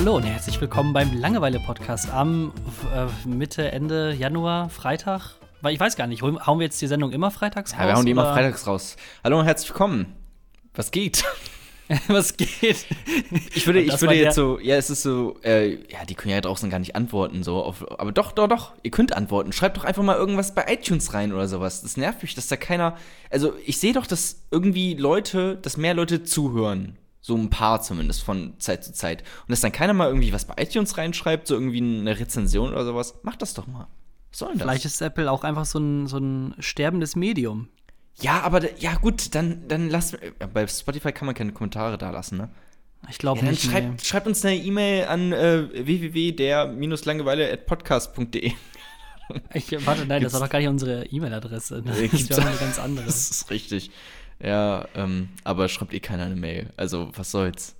Hallo, und herzlich willkommen beim Langeweile-Podcast am äh, Mitte, Ende Januar, Freitag. Weil ich weiß gar nicht, hauen wir jetzt die Sendung immer freitags raus? Ja, wir hauen die immer freitags raus. Hallo und herzlich willkommen. Was geht? Was geht? Ich würde, ich würde jetzt so, ja, es ist so, äh, ja, die können ja draußen gar nicht antworten, so, auf, aber doch, doch, doch, ihr könnt antworten. Schreibt doch einfach mal irgendwas bei iTunes rein oder sowas. Das nervt mich, dass da keiner, also ich sehe doch, dass irgendwie Leute, dass mehr Leute zuhören. So ein paar zumindest von Zeit zu Zeit. Und dass dann keiner mal irgendwie was bei iTunes reinschreibt, so irgendwie eine Rezension oder sowas. Macht das doch mal. Was soll denn das? Vielleicht ist Apple auch einfach so ein, so ein sterbendes Medium. Ja, aber ja gut, dann, dann lass. Bei Spotify kann man keine Kommentare da lassen, ne? Ich glaube ja, nicht. Schreibt, nee. schreibt, uns eine E-Mail an äh, www.der-langeweile.podcast.de. Ich, warte, nein, Gibt's? das war doch gar nicht unsere E-Mail-Adresse. Das ist ja eine ganz andere. Das ist richtig. Ja, ähm, aber schreibt eh keiner eine Mail. Also, was soll's?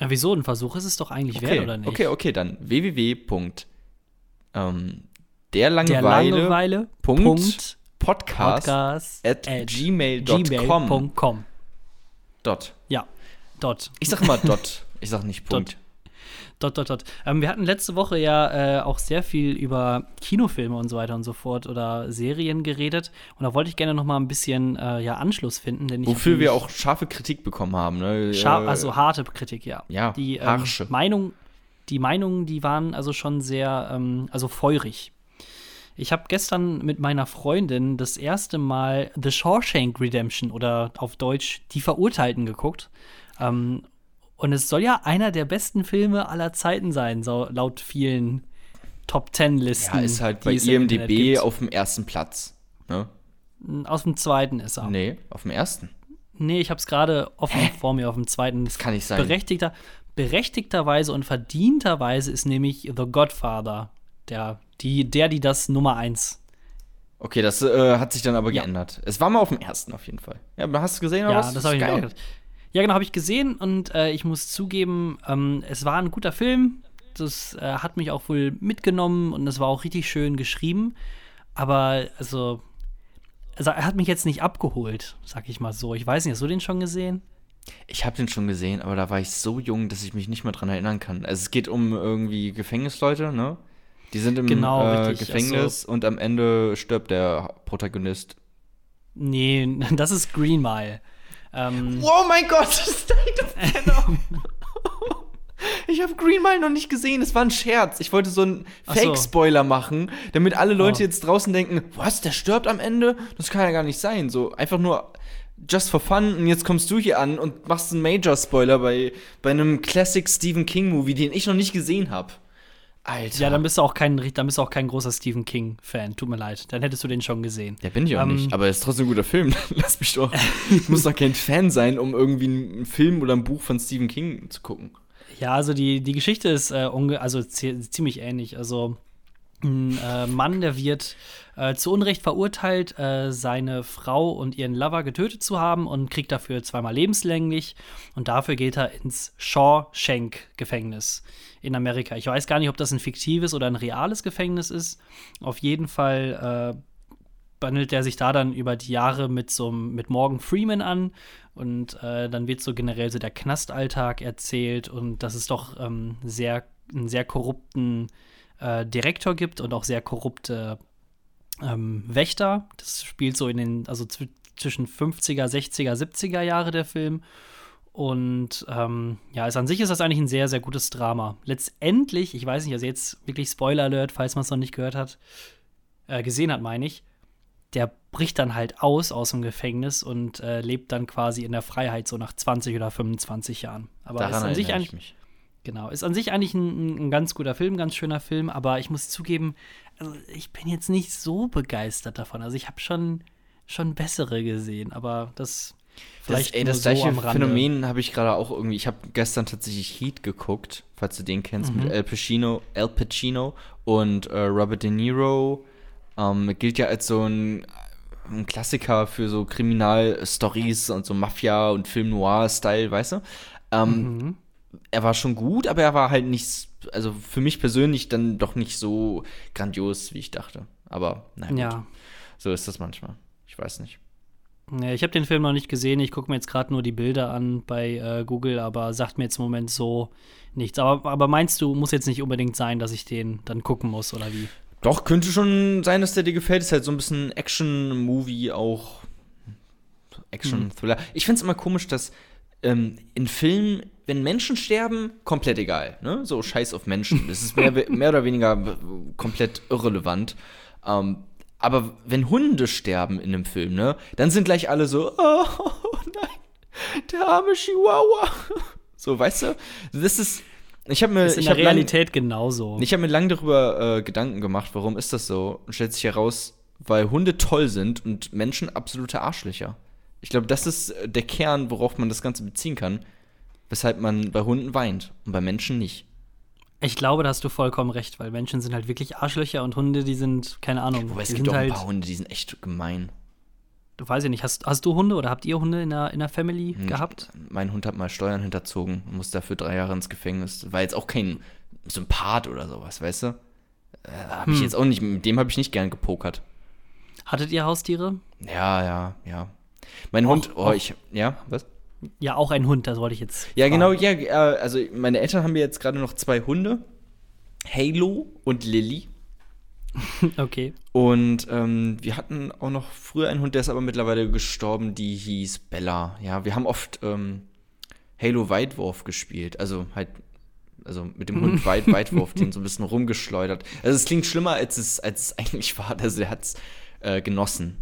Ja, wieso? Ein Versuch ist es doch eigentlich okay, wert, oder nicht? Okay, okay, dann www. Ähm, der Langeweile. Der Langeweile. Punkt. Podcast, Podcast at, at gmail.com. Gmail dot. Ja, dot. Ich sag immer dot. Ich sag nicht Punkt. Dot. Dot, dot, dot. Ähm, wir hatten letzte Woche ja äh, auch sehr viel über Kinofilme und so weiter und so fort oder Serien geredet. Und da wollte ich gerne noch mal ein bisschen äh, ja, Anschluss finden. Denn Wofür wir auch scharfe Kritik bekommen haben. Ne? Scharf, also harte Kritik, ja. Ja, die ähm, Meinung, die Meinungen, die waren also schon sehr, ähm, also feurig. Ich habe gestern mit meiner Freundin das erste Mal The Shawshank Redemption oder auf Deutsch Die Verurteilten geguckt. Ähm, und es soll ja einer der besten Filme aller Zeiten sein, so laut vielen Top Ten Listen. Ja, ist halt bei IMDb auf dem ersten Platz. Ne? Aus dem zweiten ist er. Nee, auf dem ersten. Nee, ich habe es gerade offen Hä? vor mir auf dem zweiten. Das kann nicht sein. Berechtigter, berechtigterweise und verdienterweise ist nämlich The Godfather der, die, der, die das Nummer eins. Okay, das äh, hat sich dann aber ja. geändert. Es war mal auf dem ersten auf jeden Fall. Ja, aber hast du gesehen oder ja, was? das habe ich geil. Ja, genau, habe ich gesehen und äh, ich muss zugeben, ähm, es war ein guter Film. Das äh, hat mich auch wohl mitgenommen und es war auch richtig schön geschrieben. Aber also, also er hat mich jetzt nicht abgeholt, sag ich mal so. Ich weiß nicht, hast du den schon gesehen? Ich habe den schon gesehen, aber da war ich so jung, dass ich mich nicht mehr dran erinnern kann. Also es geht um irgendwie Gefängnisleute, ne? Die sind im genau, äh, Gefängnis also, und am Ende stirbt der Protagonist. Nee, das ist Green Mile. Ähm, oh mein Gott, State of Venom. Ich habe Green Mile noch nicht gesehen. Es war ein Scherz. Ich wollte so einen Fake-Spoiler so. machen, damit alle Leute oh. jetzt draußen denken: Was, der stirbt am Ende? Das kann ja gar nicht sein. So einfach nur just for fun. Und jetzt kommst du hier an und machst einen Major-Spoiler bei, bei einem Classic Stephen King-Movie, den ich noch nicht gesehen habe. Alter. Ja, dann bist du auch kein, dann bist du auch kein großer Stephen King-Fan. Tut mir leid. Dann hättest du den schon gesehen. Ja, bin ich auch ähm, nicht. Aber es ist trotzdem ein guter Film. Lass mich doch. ich muss doch kein Fan sein, um irgendwie einen Film oder ein Buch von Stephen King zu gucken. Ja, also die, die Geschichte ist äh, also ziemlich ähnlich. Also ein äh, Mann, der wird äh, zu Unrecht verurteilt, äh, seine Frau und ihren Lover getötet zu haben und kriegt dafür zweimal lebenslänglich. Und dafür geht er ins Shawshank-Gefängnis in Amerika. Ich weiß gar nicht, ob das ein fiktives oder ein reales Gefängnis ist. Auf jeden Fall äh, bandelt er sich da dann über die Jahre mit so mit Morgan Freeman an und äh, dann wird so generell so der Knastalltag erzählt und dass es doch ähm, sehr einen sehr korrupten äh, Direktor gibt und auch sehr korrupte ähm, Wächter. Das spielt so in den also zwischen 50er, 60er, 70er Jahre der Film. Und ähm, ja, also an sich ist das eigentlich ein sehr, sehr gutes Drama. Letztendlich, ich weiß nicht, also jetzt wirklich Spoiler Alert, falls man es noch nicht gehört hat, äh, gesehen hat, meine ich, der bricht dann halt aus aus dem Gefängnis und äh, lebt dann quasi in der Freiheit so nach 20 oder 25 Jahren. Aber Daran ist an sich eigentlich mich. Genau, ist an sich eigentlich ein, ein, ganz guter Film, ganz schöner Film, aber ich muss zugeben, also ich bin jetzt nicht so begeistert davon. Also ich habe schon schon bessere gesehen, aber das Vielleicht das, ey, das gleiche so Phänomen habe ich gerade auch irgendwie. Ich habe gestern tatsächlich Heat geguckt, falls du den kennst, mhm. mit Al Pacino, Al Pacino und äh, Robert De Niro. Ähm, gilt ja als so ein, ein Klassiker für so Kriminalstories und so Mafia und Film Noir-Style, weißt du? Ähm, mhm. Er war schon gut, aber er war halt nicht, also für mich persönlich dann doch nicht so grandios, wie ich dachte. Aber naja, ja. so ist das manchmal. Ich weiß nicht. Ich habe den Film noch nicht gesehen. Ich gucke mir jetzt gerade nur die Bilder an bei äh, Google, aber sagt mir jetzt im Moment so nichts. Aber, aber meinst du, muss jetzt nicht unbedingt sein, dass ich den dann gucken muss oder wie? Doch, könnte schon sein, dass der dir gefällt. Ist halt so ein bisschen Action-Movie auch. Action-Thriller. Mhm. Ich finde es immer komisch, dass ähm, in Filmen, wenn Menschen sterben, komplett egal. Ne? So scheiß auf Menschen. Das ist mehr, mehr oder weniger komplett irrelevant. Ähm, aber wenn Hunde sterben in einem Film, ne, dann sind gleich alle so, oh, oh nein, der arme Chihuahua. So, weißt du? Das ist. Ich habe mir. Das ist in der Realität lang, genauso. Ich habe mir lange darüber äh, Gedanken gemacht, warum ist das so? Und stellt sich heraus, weil Hunde toll sind und Menschen absolute Arschlöcher. Ich glaube, das ist äh, der Kern, worauf man das Ganze beziehen kann, weshalb man bei Hunden weint und bei Menschen nicht. Ich glaube, da hast du vollkommen recht, weil Menschen sind halt wirklich Arschlöcher und Hunde, die sind, keine Ahnung. Wobei es gibt auch ein halt, paar Hunde, die sind echt gemein. Du weißt ja nicht, hast, hast du Hunde oder habt ihr Hunde in der, in der Family hm, gehabt? Mein Hund hat mal Steuern hinterzogen und musste dafür drei Jahre ins Gefängnis. War jetzt auch kein Sympath oder sowas, weißt du? Äh, hab hm. ich jetzt auch nicht, mit dem habe ich nicht gern gepokert. Hattet ihr Haustiere? Ja, ja, ja. Mein auch, Hund, oh, ich, ja, was? Ja, auch ein Hund, das wollte ich jetzt. Ja, genau, fragen. genau, ja, also meine Eltern haben mir jetzt gerade noch zwei Hunde. Halo und Lilly. okay. Und ähm, wir hatten auch noch früher einen Hund, der ist aber mittlerweile gestorben, die hieß Bella. Ja, wir haben oft ähm, Halo Weitwurf gespielt. Also halt, also mit dem Hund Weit Weitwurf, den so ein bisschen rumgeschleudert. Also es klingt schlimmer, als es, als es eigentlich war. Also er hat es äh, genossen.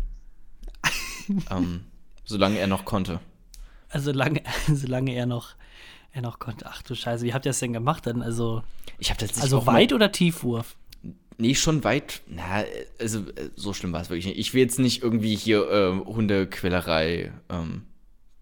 ähm, solange er noch konnte. Also solange, solange er noch, er noch konnte. Ach du Scheiße, wie habt ihr das denn gemacht dann? Also, ich habe tatsächlich also weit oder Tiefwurf? Nee, schon weit. Na, also äh, so schlimm war es wirklich nicht. Ich will jetzt nicht irgendwie hier äh, Hundequälerei ähm,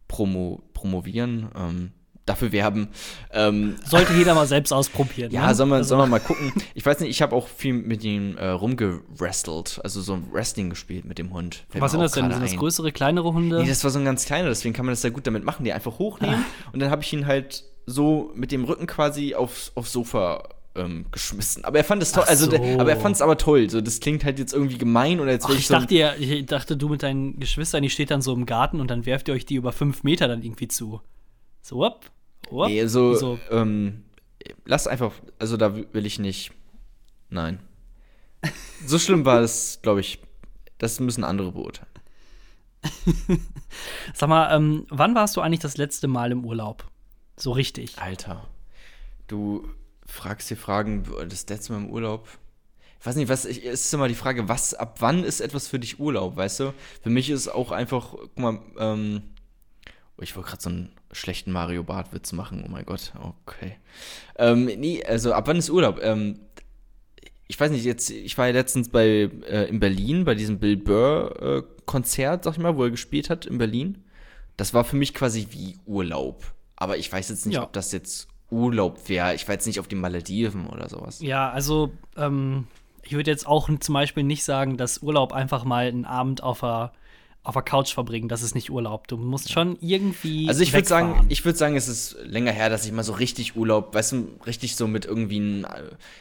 promo promovieren. Ähm, dafür werben. Ähm, Sollte jeder mal selbst ausprobieren. Ja, ne? sollen wir, also. sollen wir mal gucken. Ich weiß nicht, ich habe auch viel mit ihm äh, rumgerestelt, also so Wrestling gespielt mit dem Hund. Was sind das denn? Sind das größere, kleinere Hunde? Nee, das war so ein ganz kleiner, deswegen kann man das sehr gut damit machen. Die einfach hochnehmen ah. und dann habe ich ihn halt so mit dem Rücken quasi aufs, aufs Sofa ähm, geschmissen. Aber er fand es toll. So. Also, aber er fand es aber toll. So, das klingt halt jetzt irgendwie gemein oder jetzt Ach, ich, so dachte, ja, ich dachte, du mit deinen Geschwistern, die steht dann so im Garten und dann werft ihr euch die über fünf Meter dann irgendwie zu. So, up. What? Nee, so, so. Ähm, lass einfach, also da will ich nicht. Nein. So schlimm war es, glaube ich. Das müssen andere beurteilen. Sag mal, ähm, wann warst du eigentlich das letzte Mal im Urlaub? So richtig. Alter. Du fragst dir Fragen, das letzte Mal im Urlaub. Ich weiß nicht, was ich, es ist immer die Frage, was, ab wann ist etwas für dich Urlaub, weißt du? Für mich ist es auch einfach, guck mal, ähm, ich wollte gerade so einen schlechten Mario Bart-Witz machen. Oh mein Gott, okay. Ähm, nee, also ab wann ist Urlaub? Ähm, ich weiß nicht, jetzt, ich war ja letztens bei, äh, in Berlin, bei diesem Bill Burr-Konzert, äh, sag ich mal, wo er gespielt hat in Berlin. Das war für mich quasi wie Urlaub. Aber ich weiß jetzt nicht, ja. ob das jetzt Urlaub wäre. Ich war jetzt nicht auf die Malediven oder sowas. Ja, also ähm, ich würde jetzt auch zum Beispiel nicht sagen, dass Urlaub einfach mal einen Abend auf der auf der Couch verbringen, das ist nicht Urlaub. Du musst schon irgendwie. Also ich würde sagen, ich würde sagen, es ist länger her, dass ich mal so richtig Urlaub, weißt du, richtig so mit irgendwie, ein,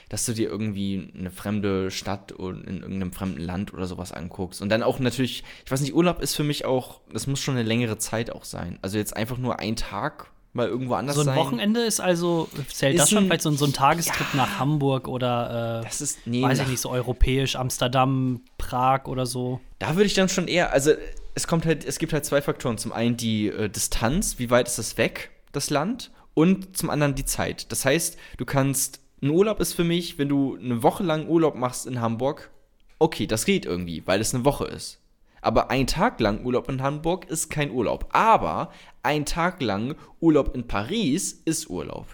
dass du dir irgendwie eine fremde Stadt in irgendeinem fremden Land oder sowas anguckst. Und dann auch natürlich, ich weiß nicht, Urlaub ist für mich auch, das muss schon eine längere Zeit auch sein. Also jetzt einfach nur ein Tag mal irgendwo anders sein. So ein sein. Wochenende ist also, zählt ist das schon vielleicht so, so ein Tagestrip ja, nach Hamburg oder, äh, das ist, nee, weiß ich nicht, so europäisch, Amsterdam, Prag oder so? Da würde ich dann schon eher, also es kommt halt, es gibt halt zwei Faktoren. Zum einen die äh, Distanz, wie weit ist das weg, das Land, und zum anderen die Zeit. Das heißt, du kannst, ein Urlaub ist für mich, wenn du eine Woche lang Urlaub machst in Hamburg, okay, das geht irgendwie, weil es eine Woche ist. Aber ein Tag lang Urlaub in Hamburg ist kein Urlaub. Aber ein Tag lang Urlaub in Paris ist Urlaub.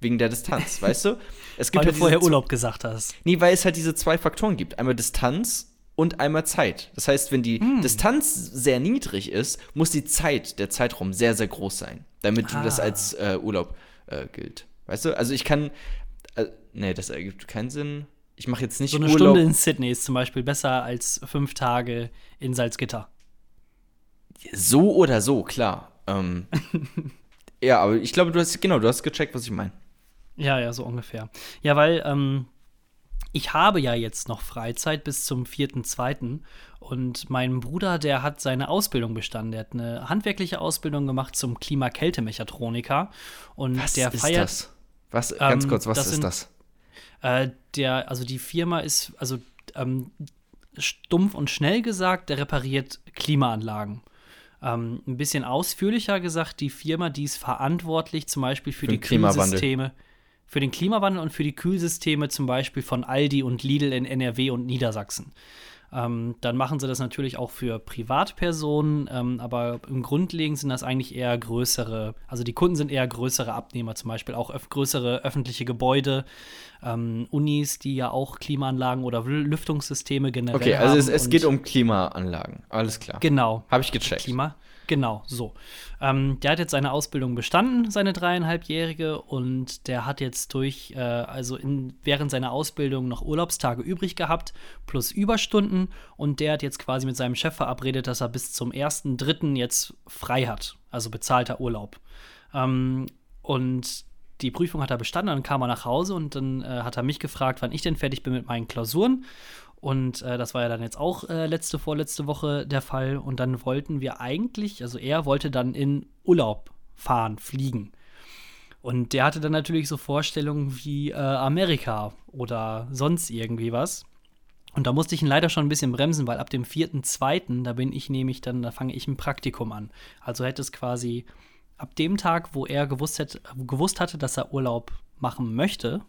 Wegen der Distanz, weißt du? Es gibt weil halt du vorher Urlaub gesagt hast. Nee, weil es halt diese zwei Faktoren gibt. Einmal Distanz und einmal Zeit. Das heißt, wenn die hm. Distanz sehr niedrig ist, muss die Zeit, der Zeitraum sehr, sehr groß sein, damit ah. das als äh, Urlaub äh, gilt. Weißt du? Also ich kann. Äh, nee, das ergibt keinen Sinn ich mache jetzt nicht So eine Urlaub. Stunde in Sydney ist zum Beispiel besser als fünf Tage in Salzgitter. So oder so, klar. Ähm, ja, aber ich glaube, du hast, genau, du hast gecheckt, was ich meine. Ja, ja, so ungefähr. Ja, weil, ähm, ich habe ja jetzt noch Freizeit bis zum 4.2. Und mein Bruder, der hat seine Ausbildung bestanden. Der hat eine handwerkliche Ausbildung gemacht zum Klima-Kälte-Mechatroniker. Und was der ist feiert. Das? Was, ganz ähm, kurz, was ist sind, das? Äh, der, also die Firma ist, also ähm, stumpf und schnell gesagt, der repariert Klimaanlagen. Ähm, ein bisschen ausführlicher gesagt, die Firma, die ist verantwortlich zum Beispiel für, für die Kühlsysteme für den Klimawandel und für die Kühlsysteme zum Beispiel von Aldi und Lidl in NRW und Niedersachsen. Ähm, dann machen sie das natürlich auch für Privatpersonen, ähm, aber im Grundlegend sind das eigentlich eher größere, also die Kunden sind eher größere Abnehmer, zum Beispiel auch öf größere öffentliche Gebäude, ähm, Unis, die ja auch Klimaanlagen oder Lüftungssysteme generell okay, also haben. es, es geht um Klimaanlagen, alles klar. Genau. Habe ich gecheckt. Klima, Genau, so. Ähm, der hat jetzt seine Ausbildung bestanden, seine dreieinhalbjährige, und der hat jetzt durch, äh, also in, während seiner Ausbildung noch Urlaubstage übrig gehabt, plus Überstunden. Und der hat jetzt quasi mit seinem Chef verabredet, dass er bis zum 1.3. jetzt frei hat, also bezahlter Urlaub. Ähm, und die Prüfung hat er bestanden, dann kam er nach Hause und dann äh, hat er mich gefragt, wann ich denn fertig bin mit meinen Klausuren. Und äh, das war ja dann jetzt auch äh, letzte, vorletzte Woche der Fall. Und dann wollten wir eigentlich, also er wollte dann in Urlaub fahren, fliegen. Und der hatte dann natürlich so Vorstellungen wie äh, Amerika oder sonst irgendwie was. Und da musste ich ihn leider schon ein bisschen bremsen, weil ab dem 4.2., da bin ich nämlich dann, da fange ich ein Praktikum an. Also hätte es quasi ab dem Tag, wo er gewusst, hätte, gewusst hatte, dass er Urlaub machen möchte,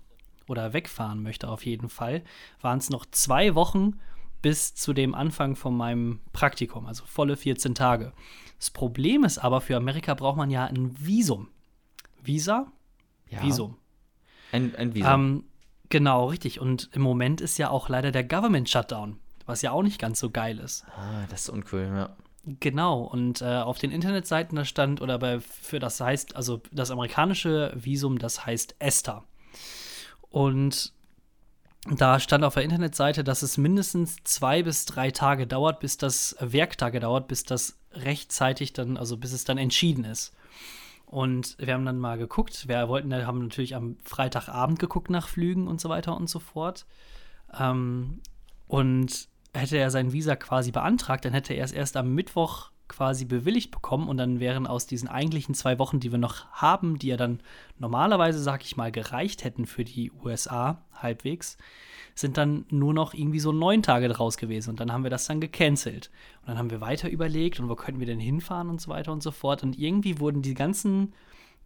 oder wegfahren möchte auf jeden Fall, waren es noch zwei Wochen bis zu dem Anfang von meinem Praktikum, also volle 14 Tage. Das Problem ist aber, für Amerika braucht man ja ein Visum. Visa? Ja. Visum. Ein, ein Visum. Ähm, genau, richtig. Und im Moment ist ja auch leider der Government Shutdown, was ja auch nicht ganz so geil ist. Ah, das ist uncool, ja. Genau, und äh, auf den Internetseiten da stand, oder bei, für das heißt, also das amerikanische Visum, das heißt ESTA. Und da stand auf der Internetseite, dass es mindestens zwei bis drei Tage dauert, bis das Werktage dauert, bis das rechtzeitig dann, also bis es dann entschieden ist. Und wir haben dann mal geguckt. Wir wollten, haben natürlich am Freitagabend geguckt nach Flügen und so weiter und so fort. Ähm, und hätte er sein Visa quasi beantragt, dann hätte er es erst am Mittwoch quasi bewilligt bekommen und dann wären aus diesen eigentlichen zwei Wochen, die wir noch haben, die ja dann normalerweise, sag ich mal, gereicht hätten für die USA halbwegs, sind dann nur noch irgendwie so neun Tage draus gewesen und dann haben wir das dann gecancelt. Und dann haben wir weiter überlegt und wo könnten wir denn hinfahren und so weiter und so fort und irgendwie wurden die ganzen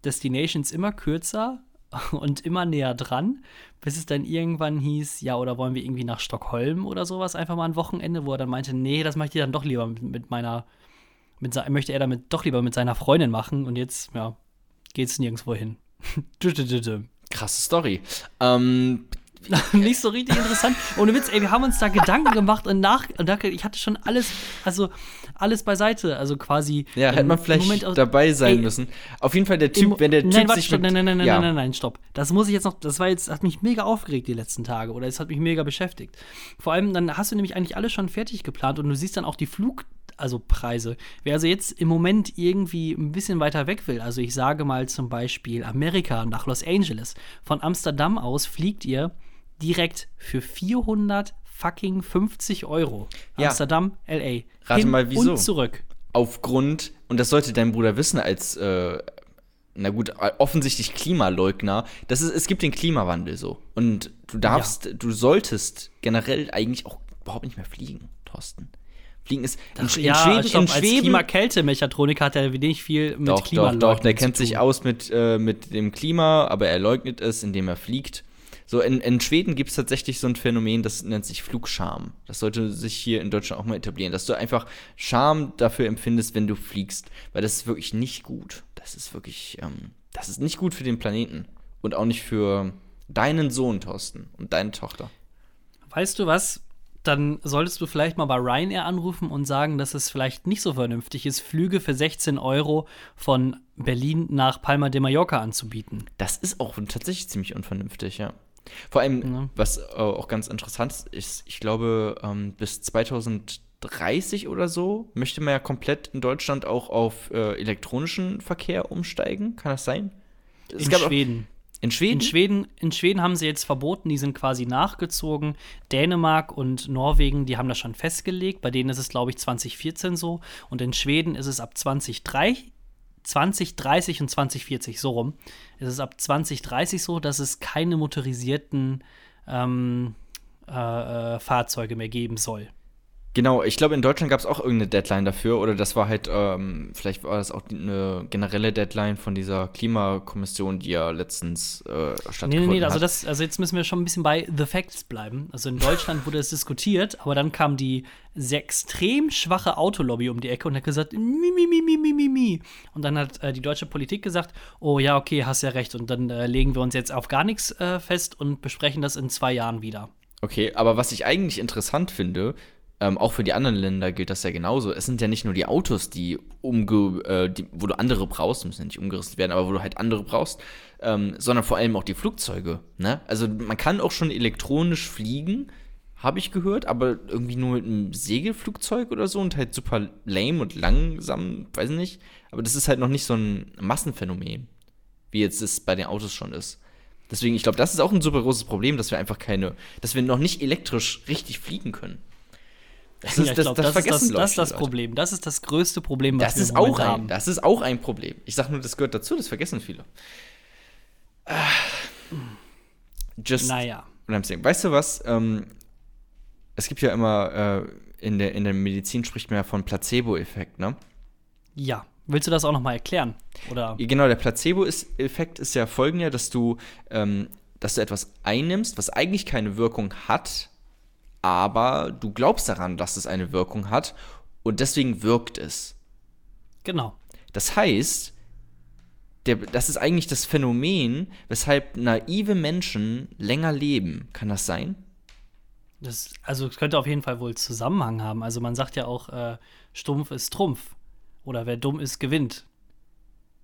Destinations immer kürzer und immer näher dran, bis es dann irgendwann hieß, ja, oder wollen wir irgendwie nach Stockholm oder sowas, einfach mal ein Wochenende, wo er dann meinte, nee, das möchte ich dann doch lieber mit, mit meiner mit, möchte er damit doch lieber mit seiner Freundin machen und jetzt, ja, geht's nirgendwo hin. Krasse Story. Ähm, nicht so richtig interessant. Ohne Witz, ey, wir haben uns da Gedanken gemacht und nach, und ich hatte schon alles, also alles beiseite, also quasi. Ja, hätte man vielleicht aus, dabei sein ey, müssen. Auf jeden Fall der Typ, im, wenn der Typ nein, warte, sich stopp, nein, nein, nein, ja. nein, nein, nein, stopp. Das muss ich jetzt noch, das war jetzt, hat mich mega aufgeregt die letzten Tage oder es hat mich mega beschäftigt. Vor allem, dann hast du nämlich eigentlich alles schon fertig geplant und du siehst dann auch die Flug also Preise. Wer also jetzt im Moment irgendwie ein bisschen weiter weg will, also ich sage mal zum Beispiel Amerika nach Los Angeles, von Amsterdam aus fliegt ihr direkt für 400 fucking 50 Euro. Ja. Amsterdam, LA. Rate mal wieso. Und zurück. Aufgrund, und das sollte dein Bruder wissen als, äh, na gut, offensichtlich Klimaleugner, das ist, es gibt den Klimawandel so. Und du darfst, ja. du solltest generell eigentlich auch überhaupt nicht mehr fliegen, Thorsten. Fliegen ist in, in ja, Schweden, stopp, in Schweden als Klimakälte-Mechatroniker hat er wenig viel mit doch, Klima Doch, doch, der kennt sich aus mit, äh, mit dem Klima, aber er leugnet es, indem er fliegt. So, in, in Schweden gibt es tatsächlich so ein Phänomen, das nennt sich Flugscham. Das sollte sich hier in Deutschland auch mal etablieren, dass du einfach Scham dafür empfindest, wenn du fliegst. Weil das ist wirklich nicht gut. Das ist wirklich, ähm, das ist nicht gut für den Planeten. Und auch nicht für deinen Sohn, Thorsten, und deine Tochter. Weißt du was? Dann solltest du vielleicht mal bei Ryanair anrufen und sagen, dass es vielleicht nicht so vernünftig ist, Flüge für 16 Euro von Berlin nach Palma de Mallorca anzubieten. Das ist auch tatsächlich ziemlich unvernünftig, ja. Vor allem, ja. was äh, auch ganz interessant ist, ich glaube, ähm, bis 2030 oder so möchte man ja komplett in Deutschland auch auf äh, elektronischen Verkehr umsteigen. Kann das sein? Es in Schweden. In Schweden? In Schweden, in Schweden haben sie jetzt verboten, die sind quasi nachgezogen. Dänemark und Norwegen, die haben das schon festgelegt. Bei denen ist es, glaube ich, 2014 so. Und in Schweden ist es ab 2030, 2030 und 2040 so rum. Ist es ab 2030 so, dass es keine motorisierten ähm, äh, äh, Fahrzeuge mehr geben soll. Genau, ich glaube, in Deutschland gab es auch irgendeine Deadline dafür oder das war halt, ähm, vielleicht war das auch eine generelle Deadline von dieser Klimakommission, die ja letztens äh, stattgefunden nee, nee, nee, also das, also jetzt müssen wir schon ein bisschen bei The Facts bleiben. Also in Deutschland wurde es diskutiert, aber dann kam die sehr extrem schwache Autolobby um die Ecke und hat gesagt, mi, mi, mi, mi, mi, mi, mi. Und dann hat äh, die deutsche Politik gesagt, oh ja, okay, hast ja recht. Und dann äh, legen wir uns jetzt auf gar nichts äh, fest und besprechen das in zwei Jahren wieder. Okay, aber was ich eigentlich interessant finde, ähm, auch für die anderen Länder gilt das ja genauso. Es sind ja nicht nur die Autos, die umge, äh, die, wo du andere brauchst, müssen ja nicht umgerüstet werden, aber wo du halt andere brauchst, ähm, sondern vor allem auch die Flugzeuge. Ne? Also man kann auch schon elektronisch fliegen, habe ich gehört, aber irgendwie nur mit einem Segelflugzeug oder so und halt super lame und langsam, weiß nicht. Aber das ist halt noch nicht so ein Massenphänomen, wie jetzt es bei den Autos schon ist. Deswegen, ich glaube, das ist auch ein super großes Problem, dass wir einfach keine, dass wir noch nicht elektrisch richtig fliegen können. Das ist, ja, das, glaub, das, das, vergessen ist das, das ist das Problem. Das ist das größte Problem, was das wir ist auch ein, haben. Das ist auch ein Problem. Ich sage nur, das gehört dazu, das vergessen viele. Just naja. Weißt du was? Ähm, es gibt ja immer, äh, in, der, in der Medizin spricht man ja von Placebo-Effekt, ne? Ja. Willst du das auch noch mal erklären? Oder? Genau, der Placebo-Effekt ist ja folgender, dass du, ähm, dass du etwas einnimmst, was eigentlich keine Wirkung hat, aber du glaubst daran, dass es eine Wirkung hat und deswegen wirkt es. Genau. Das heißt, der, das ist eigentlich das Phänomen, weshalb naive Menschen länger leben. Kann das sein? Das, also es könnte auf jeden Fall wohl Zusammenhang haben. Also man sagt ja auch, äh, Stumpf ist Trumpf. Oder wer dumm ist, gewinnt.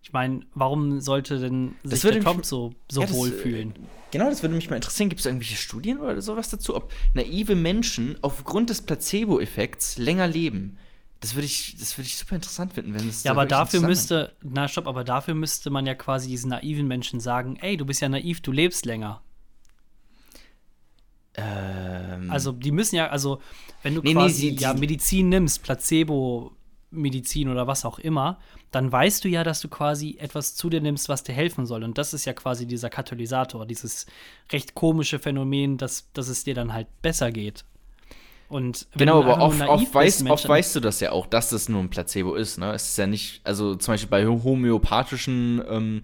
Ich meine, warum sollte denn sich der Trump so, so ja, wohlfühlen? Äh, genau, das würde mich mal interessieren. Gibt es irgendwelche Studien oder sowas dazu, ob naive Menschen aufgrund des Placebo-Effekts länger leben? Das würde ich, das ich super interessant finden, wenn es. Ja, aber dafür müsste, na stopp, aber dafür müsste man ja quasi diesen naiven Menschen sagen, ey, du bist ja naiv, du lebst länger. Ähm. Also die müssen ja, also wenn du nee, quasi nee, sie, ja Medizin nimmst, Placebo Medizin oder was auch immer, dann weißt du ja, dass du quasi etwas zu dir nimmst, was dir helfen soll. Und das ist ja quasi dieser Katalysator, dieses recht komische Phänomen, dass, dass es dir dann halt besser geht. Und genau, aber oft, oft, weißt, oft weißt du das ja auch, dass das nur ein Placebo ist. Ne? Es ist ja nicht, also zum Beispiel bei homöopathischen ähm,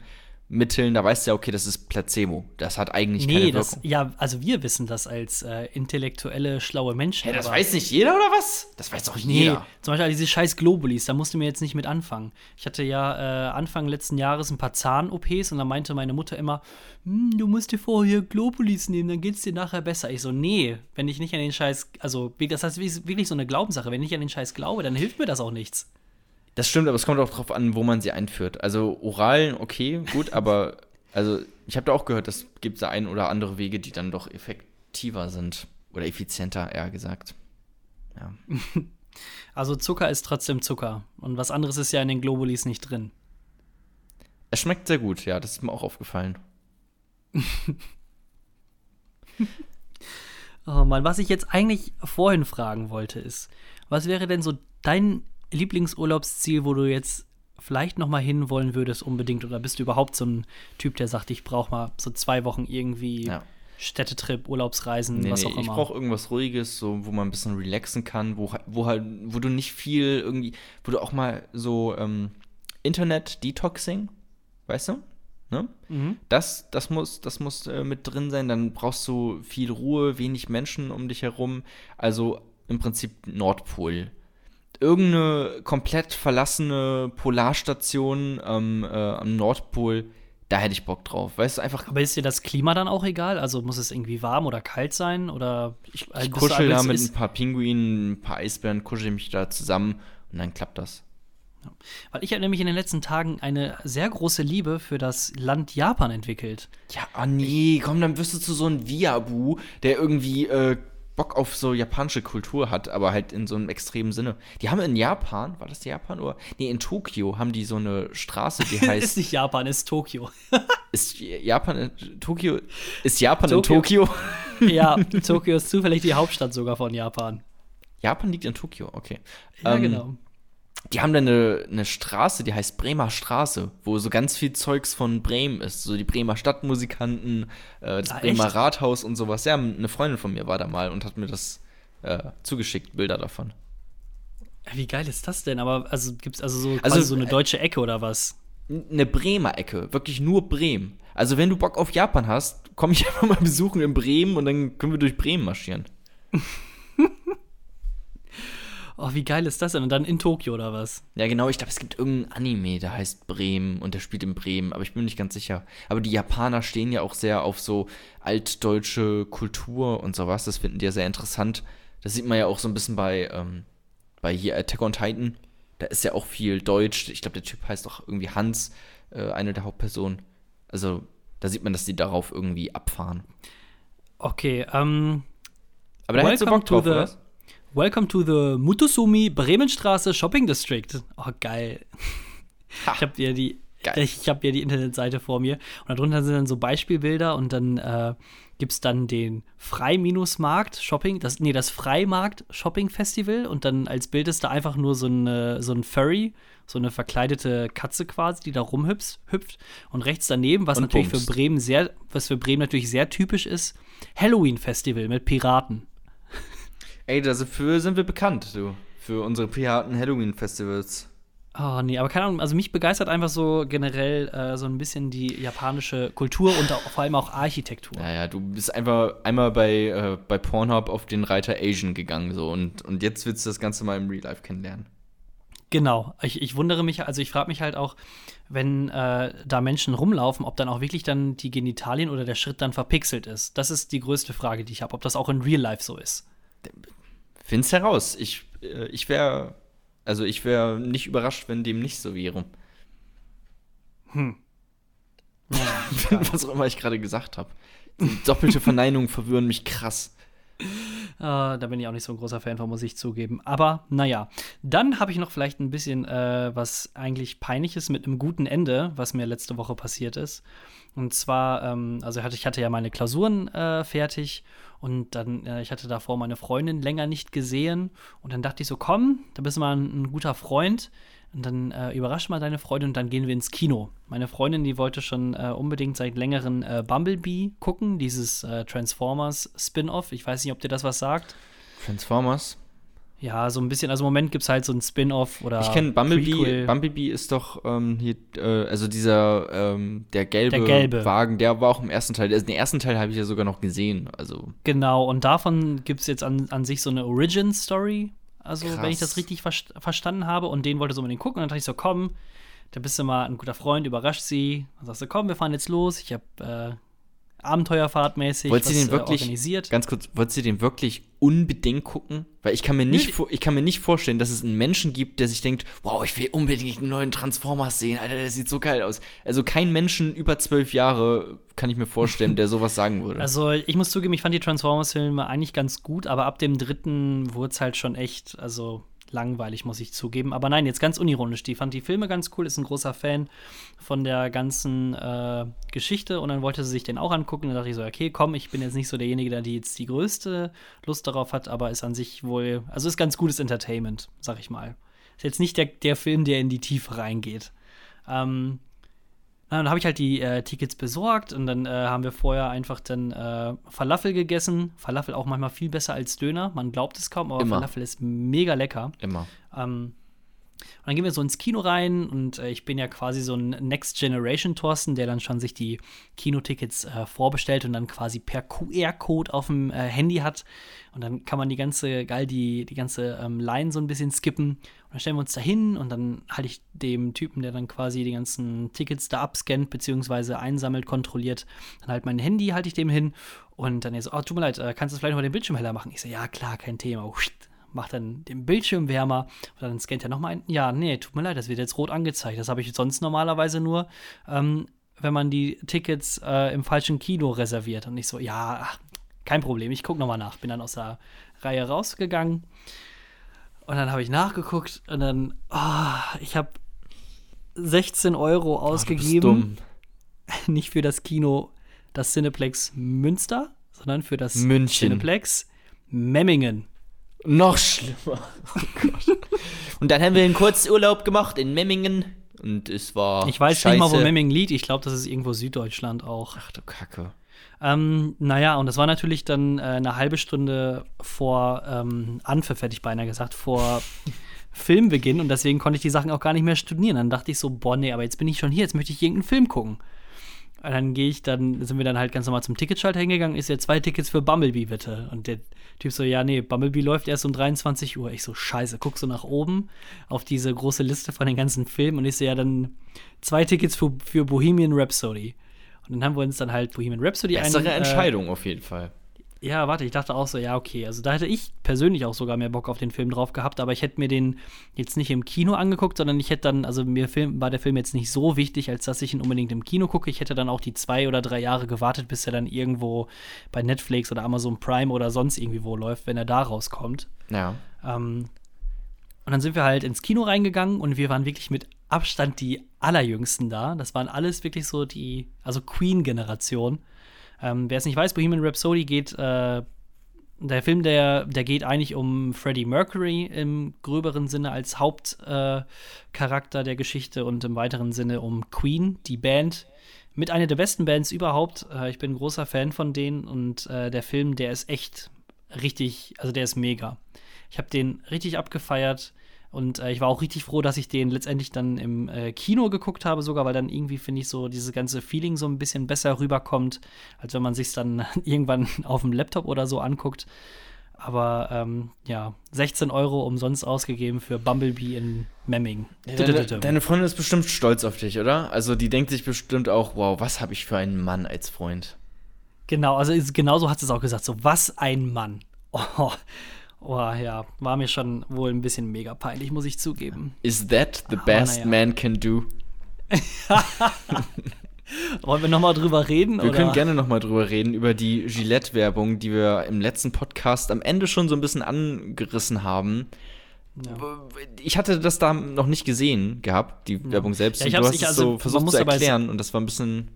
Mitteln, da weißt du ja, okay, das ist Placebo. Das hat eigentlich nee, keine Wirkung. Das, ja, also wir wissen das als äh, intellektuelle, schlaue Menschen. Hä, das weiß nicht jeder oder was? Das weiß doch nee, jeder. Zum Beispiel diese scheiß Globulis, da musst du mir jetzt nicht mit anfangen. Ich hatte ja äh, Anfang letzten Jahres ein paar Zahn-OPs und da meinte meine Mutter immer, hm, du musst dir vorher Globulis nehmen, dann geht's dir nachher besser. Ich so, nee, wenn ich nicht an den Scheiß, also das heißt wirklich so eine Glaubenssache, wenn ich nicht an den Scheiß glaube, dann hilft mir das auch nichts. Das stimmt, aber es kommt auch darauf an, wo man sie einführt. Also oral, okay, gut, aber also ich habe da auch gehört, es gibt da ein oder andere Wege, die dann doch effektiver sind oder effizienter, eher gesagt. Ja. Also Zucker ist trotzdem Zucker und was anderes ist ja in den Globulis nicht drin. Es schmeckt sehr gut, ja, das ist mir auch aufgefallen. oh Mann, was ich jetzt eigentlich vorhin fragen wollte ist, was wäre denn so dein Lieblingsurlaubsziel, wo du jetzt vielleicht noch mal hinwollen würdest unbedingt? Oder bist du überhaupt so ein Typ, der sagt, ich brauche mal so zwei Wochen irgendwie ja. Städtetrip, Urlaubsreisen, nee, was nee, auch immer? Ich brauche irgendwas Ruhiges, so, wo man ein bisschen relaxen kann, wo, wo halt, wo du nicht viel irgendwie, wo du auch mal so ähm, Internet-Detoxing, weißt du? Ne? Mhm. Das, das muss, das muss äh, mit drin sein. Dann brauchst du viel Ruhe, wenig Menschen um dich herum. Also im Prinzip Nordpol irgendeine komplett verlassene Polarstation ähm, äh, am Nordpol, da hätte ich Bock drauf. Weißt du, einfach. Aber ist dir das Klima dann auch egal? Also muss es irgendwie warm oder kalt sein? Oder ich, ich kuschel da mit ein paar Pinguinen, ein paar Eisbären, kuschel mich da zusammen und dann klappt das. Ja. Weil ich habe nämlich in den letzten Tagen eine sehr große Liebe für das Land Japan entwickelt. Ja, oh nee, komm, dann wirst du zu so einem Viabu, der irgendwie äh, Bock auf so japanische Kultur hat, aber halt in so einem extremen Sinne. Die haben in Japan, war das Japan oder? Nee, in Tokio haben die so eine Straße, die heißt. ist nicht Japan, ist Tokio. ist Japan in Tokio? Ist Japan Tokio. in Tokio? ja, Tokio ist zufällig die Hauptstadt sogar von Japan. Japan liegt in Tokio, okay. Ja, ähm, genau die haben da eine, eine Straße, die heißt Bremer Straße, wo so ganz viel Zeugs von Bremen ist. So die Bremer Stadtmusikanten, äh, das ah, Bremer echt? Rathaus und sowas. Ja, eine Freundin von mir war da mal und hat mir das äh, zugeschickt, Bilder davon. Wie geil ist das denn? Aber also gibt es also so, also so eine äh, deutsche Ecke oder was? Eine Bremer Ecke, wirklich nur Bremen. Also wenn du Bock auf Japan hast, komm ich einfach mal besuchen in Bremen und dann können wir durch Bremen marschieren. Oh, wie geil ist das denn? Und dann in Tokio oder was? Ja, genau. Ich glaube, es gibt irgendeinen Anime, der heißt Bremen und der spielt in Bremen, aber ich bin mir nicht ganz sicher. Aber die Japaner stehen ja auch sehr auf so altdeutsche Kultur und sowas. Das finden die ja sehr interessant. Das sieht man ja auch so ein bisschen bei, ähm, bei hier Attack on Titan. Da ist ja auch viel Deutsch. Ich glaube, der Typ heißt doch irgendwie Hans, äh, eine der Hauptpersonen. Also, da sieht man, dass die darauf irgendwie abfahren. Okay, ähm. Aber da hättest du Bock drauf, oder? Welcome to the Mutosumi Bremenstraße Shopping District. Oh, geil. Ha, ich habe ja die geil. ich habe ja die Internetseite vor mir und darunter sind dann so Beispielbilder und dann äh, gibt es dann den Frei-Markt Shopping, das nee, das Freimarkt Shopping Festival und dann als Bild ist da einfach nur so ein so ein Furry, so eine verkleidete Katze quasi, die da rumhüpft hüpft und rechts daneben, was und natürlich Bums. für Bremen sehr was für Bremen natürlich sehr typisch ist, Halloween Festival mit Piraten. Ey, dafür sind wir bekannt, du. Für unsere privaten Halloween-Festivals. Oh, nee, aber keine Ahnung, also mich begeistert einfach so generell äh, so ein bisschen die japanische Kultur und auch, vor allem auch Architektur. Naja, du bist einfach einmal bei, äh, bei Pornhub auf den Reiter Asian gegangen so und, und jetzt willst du das Ganze mal im Real Life kennenlernen. Genau, ich, ich wundere mich, also ich frage mich halt auch, wenn äh, da Menschen rumlaufen, ob dann auch wirklich dann die Genitalien oder der Schritt dann verpixelt ist. Das ist die größte Frage, die ich habe, ob das auch in Real Life so ist. Find's heraus. Ich, äh, ich wäre, also ich wäre nicht überrascht, wenn dem nicht so wäre. Hm. Ja, Was auch immer ich gerade gesagt habe. Doppelte Verneinungen verwirren mich krass. Uh, da bin ich auch nicht so ein großer Fan von, muss ich zugeben. Aber naja, dann habe ich noch vielleicht ein bisschen äh, was eigentlich peinliches mit einem guten Ende, was mir letzte Woche passiert ist. Und zwar, ähm, also ich hatte ja meine Klausuren äh, fertig und dann, äh, ich hatte davor meine Freundin länger nicht gesehen. Und dann dachte ich so, komm, da bist du mal ein, ein guter Freund. Und dann äh, überrasch mal deine Freundin und dann gehen wir ins Kino. Meine Freundin, die wollte schon äh, unbedingt seit längerem äh, Bumblebee gucken, dieses äh, Transformers Spin-off. Ich weiß nicht, ob dir das was sagt. Transformers? Ja, so ein bisschen. Also im Moment gibt es halt so ein Spin-off oder. Ich kenne Bumblebee. Prequel. Bumblebee ist doch ähm, hier, äh, also dieser, ähm, der, gelbe der gelbe Wagen, der war auch im ersten Teil. Also den ersten Teil habe ich ja sogar noch gesehen. Also. Genau, und davon gibt es jetzt an, an sich so eine Origin-Story. Also, Krass. wenn ich das richtig ver verstanden habe. Und den wollte so unbedingt gucken. Und dann dachte ich so, komm, da bist du mal ein guter Freund, überrascht sie. Dann sagst du, komm, wir fahren jetzt los. Ich habe äh, Abenteuerfahrtmäßig wollt was, den äh, wirklich, organisiert. Ganz kurz, wollt ihr den wirklich unbedingt gucken? Weil ich kann mir nicht, ich kann mir nicht vorstellen, dass es einen Menschen gibt, der sich denkt, wow, ich will unbedingt einen neuen Transformers sehen, Alter, der sieht so geil aus. Also kein Menschen über zwölf Jahre kann ich mir vorstellen, der sowas sagen würde. Also ich muss zugeben, ich fand die Transformers-Filme eigentlich ganz gut, aber ab dem dritten wurde es halt schon echt, also langweilig, muss ich zugeben. Aber nein, jetzt ganz unironisch. Die fand die Filme ganz cool, ist ein großer Fan von der ganzen äh, Geschichte und dann wollte sie sich den auch angucken. Dann dachte ich so, okay, komm, ich bin jetzt nicht so derjenige, der die jetzt die größte Lust darauf hat, aber ist an sich wohl, also ist ganz gutes Entertainment, sag ich mal. Ist jetzt nicht der, der Film, der in die Tiefe reingeht. Ähm, dann habe ich halt die äh, Tickets besorgt und dann äh, haben wir vorher einfach dann äh, Falafel gegessen. Falafel auch manchmal viel besser als Döner. Man glaubt es kaum, aber Immer. Falafel ist mega lecker. Immer. Ähm, und dann gehen wir so ins Kino rein und äh, ich bin ja quasi so ein Next Generation Thorsten, der dann schon sich die Kinotickets äh, vorbestellt und dann quasi per QR-Code auf dem äh, Handy hat. Und dann kann man die ganze, geil, die, die ganze ähm, Line so ein bisschen skippen. Und dann stellen wir uns da hin und dann halte ich dem Typen, der dann quasi die ganzen Tickets da abscannt, beziehungsweise einsammelt, kontrolliert, dann halt mein Handy, halte ich dem hin. Und dann er so, oh, tut mir leid, äh, kannst du vielleicht noch mal den Bildschirm heller machen? Ich so, ja, klar, kein Thema macht dann den Bildschirm wärmer und dann scannt er nochmal ein. Ja, nee, tut mir leid, das wird jetzt rot angezeigt. Das habe ich sonst normalerweise nur, ähm, wenn man die Tickets äh, im falschen Kino reserviert. Und ich so, ja, kein Problem, ich gucke nochmal nach. Bin dann aus der Reihe rausgegangen und dann habe ich nachgeguckt und dann, oh, ich habe 16 Euro ausgegeben. Oh, Nicht für das Kino, das Cineplex Münster, sondern für das München. Cineplex Memmingen. Noch schlimmer. Oh und dann haben wir einen Kurzurlaub gemacht in Memmingen. Und es war. Ich weiß scheiße. nicht mal, wo Memmingen liegt. Ich glaube, das ist irgendwo Süddeutschland auch. Ach du Kacke. Ähm, naja, und das war natürlich dann äh, eine halbe Stunde vor ähm, Anpfiff, hätte ich beinahe gesagt, vor Filmbeginn. Und deswegen konnte ich die Sachen auch gar nicht mehr studieren. Dann dachte ich so, boah, nee, aber jetzt bin ich schon hier, jetzt möchte ich irgendeinen Film gucken. Und dann gehe ich dann, sind wir dann halt ganz normal zum Ticketschalter hingegangen, ist ja zwei Tickets für Bumblebee, bitte. Und der Typ so, ja, nee, Bumblebee läuft erst um 23 Uhr. Ich so, scheiße, guck so nach oben auf diese große Liste von den ganzen Filmen und ich so, ja, dann zwei Tickets für, für Bohemian Rhapsody. Und dann haben wir uns dann halt Bohemian Rhapsody ein. Bessere Entscheidung äh, auf jeden Fall. Ja, warte, ich dachte auch so, ja, okay. Also da hätte ich persönlich auch sogar mehr Bock auf den Film drauf gehabt, aber ich hätte mir den jetzt nicht im Kino angeguckt, sondern ich hätte dann, also mir Film, war der Film jetzt nicht so wichtig, als dass ich ihn unbedingt im Kino gucke. Ich hätte dann auch die zwei oder drei Jahre gewartet, bis er dann irgendwo bei Netflix oder Amazon Prime oder sonst irgendwie wo läuft, wenn er da rauskommt. Ja. Ähm, und dann sind wir halt ins Kino reingegangen und wir waren wirklich mit Abstand die allerjüngsten da. Das waren alles wirklich so die, also Queen-Generation. Ähm, Wer es nicht weiß, Bohemian Rhapsody geht, äh, der Film, der, der geht eigentlich um Freddie Mercury im gröberen Sinne als Hauptcharakter äh, der Geschichte und im weiteren Sinne um Queen, die Band, mit einer der besten Bands überhaupt. Äh, ich bin großer Fan von denen und äh, der Film, der ist echt richtig, also der ist mega. Ich habe den richtig abgefeiert. Und äh, ich war auch richtig froh, dass ich den letztendlich dann im äh, Kino geguckt habe, sogar, weil dann irgendwie, finde ich, so dieses ganze Feeling so ein bisschen besser rüberkommt, als wenn man sich dann irgendwann auf dem Laptop oder so anguckt. Aber ähm, ja, 16 Euro umsonst ausgegeben für Bumblebee in Memming. Deine, deine, Freundin ist bestimmt stolz auf dich, oder? Also die denkt sich bestimmt auch, wow, was habe ich für einen Mann als Freund. Genau, also genauso hat sie es auch gesagt, so was ein Mann. Oh, Oh ja, war mir schon wohl ein bisschen mega peinlich, muss ich zugeben. Is that the best ja. man can do? Wollen wir nochmal drüber reden? Wir oder? können gerne nochmal drüber reden, über die Gillette-Werbung, die wir im letzten Podcast am Ende schon so ein bisschen angerissen haben. Ja. Ich hatte das da noch nicht gesehen gehabt, die. Werbung selbst. Ja, ich du hast es also, so versucht zu erklären und das war ein bisschen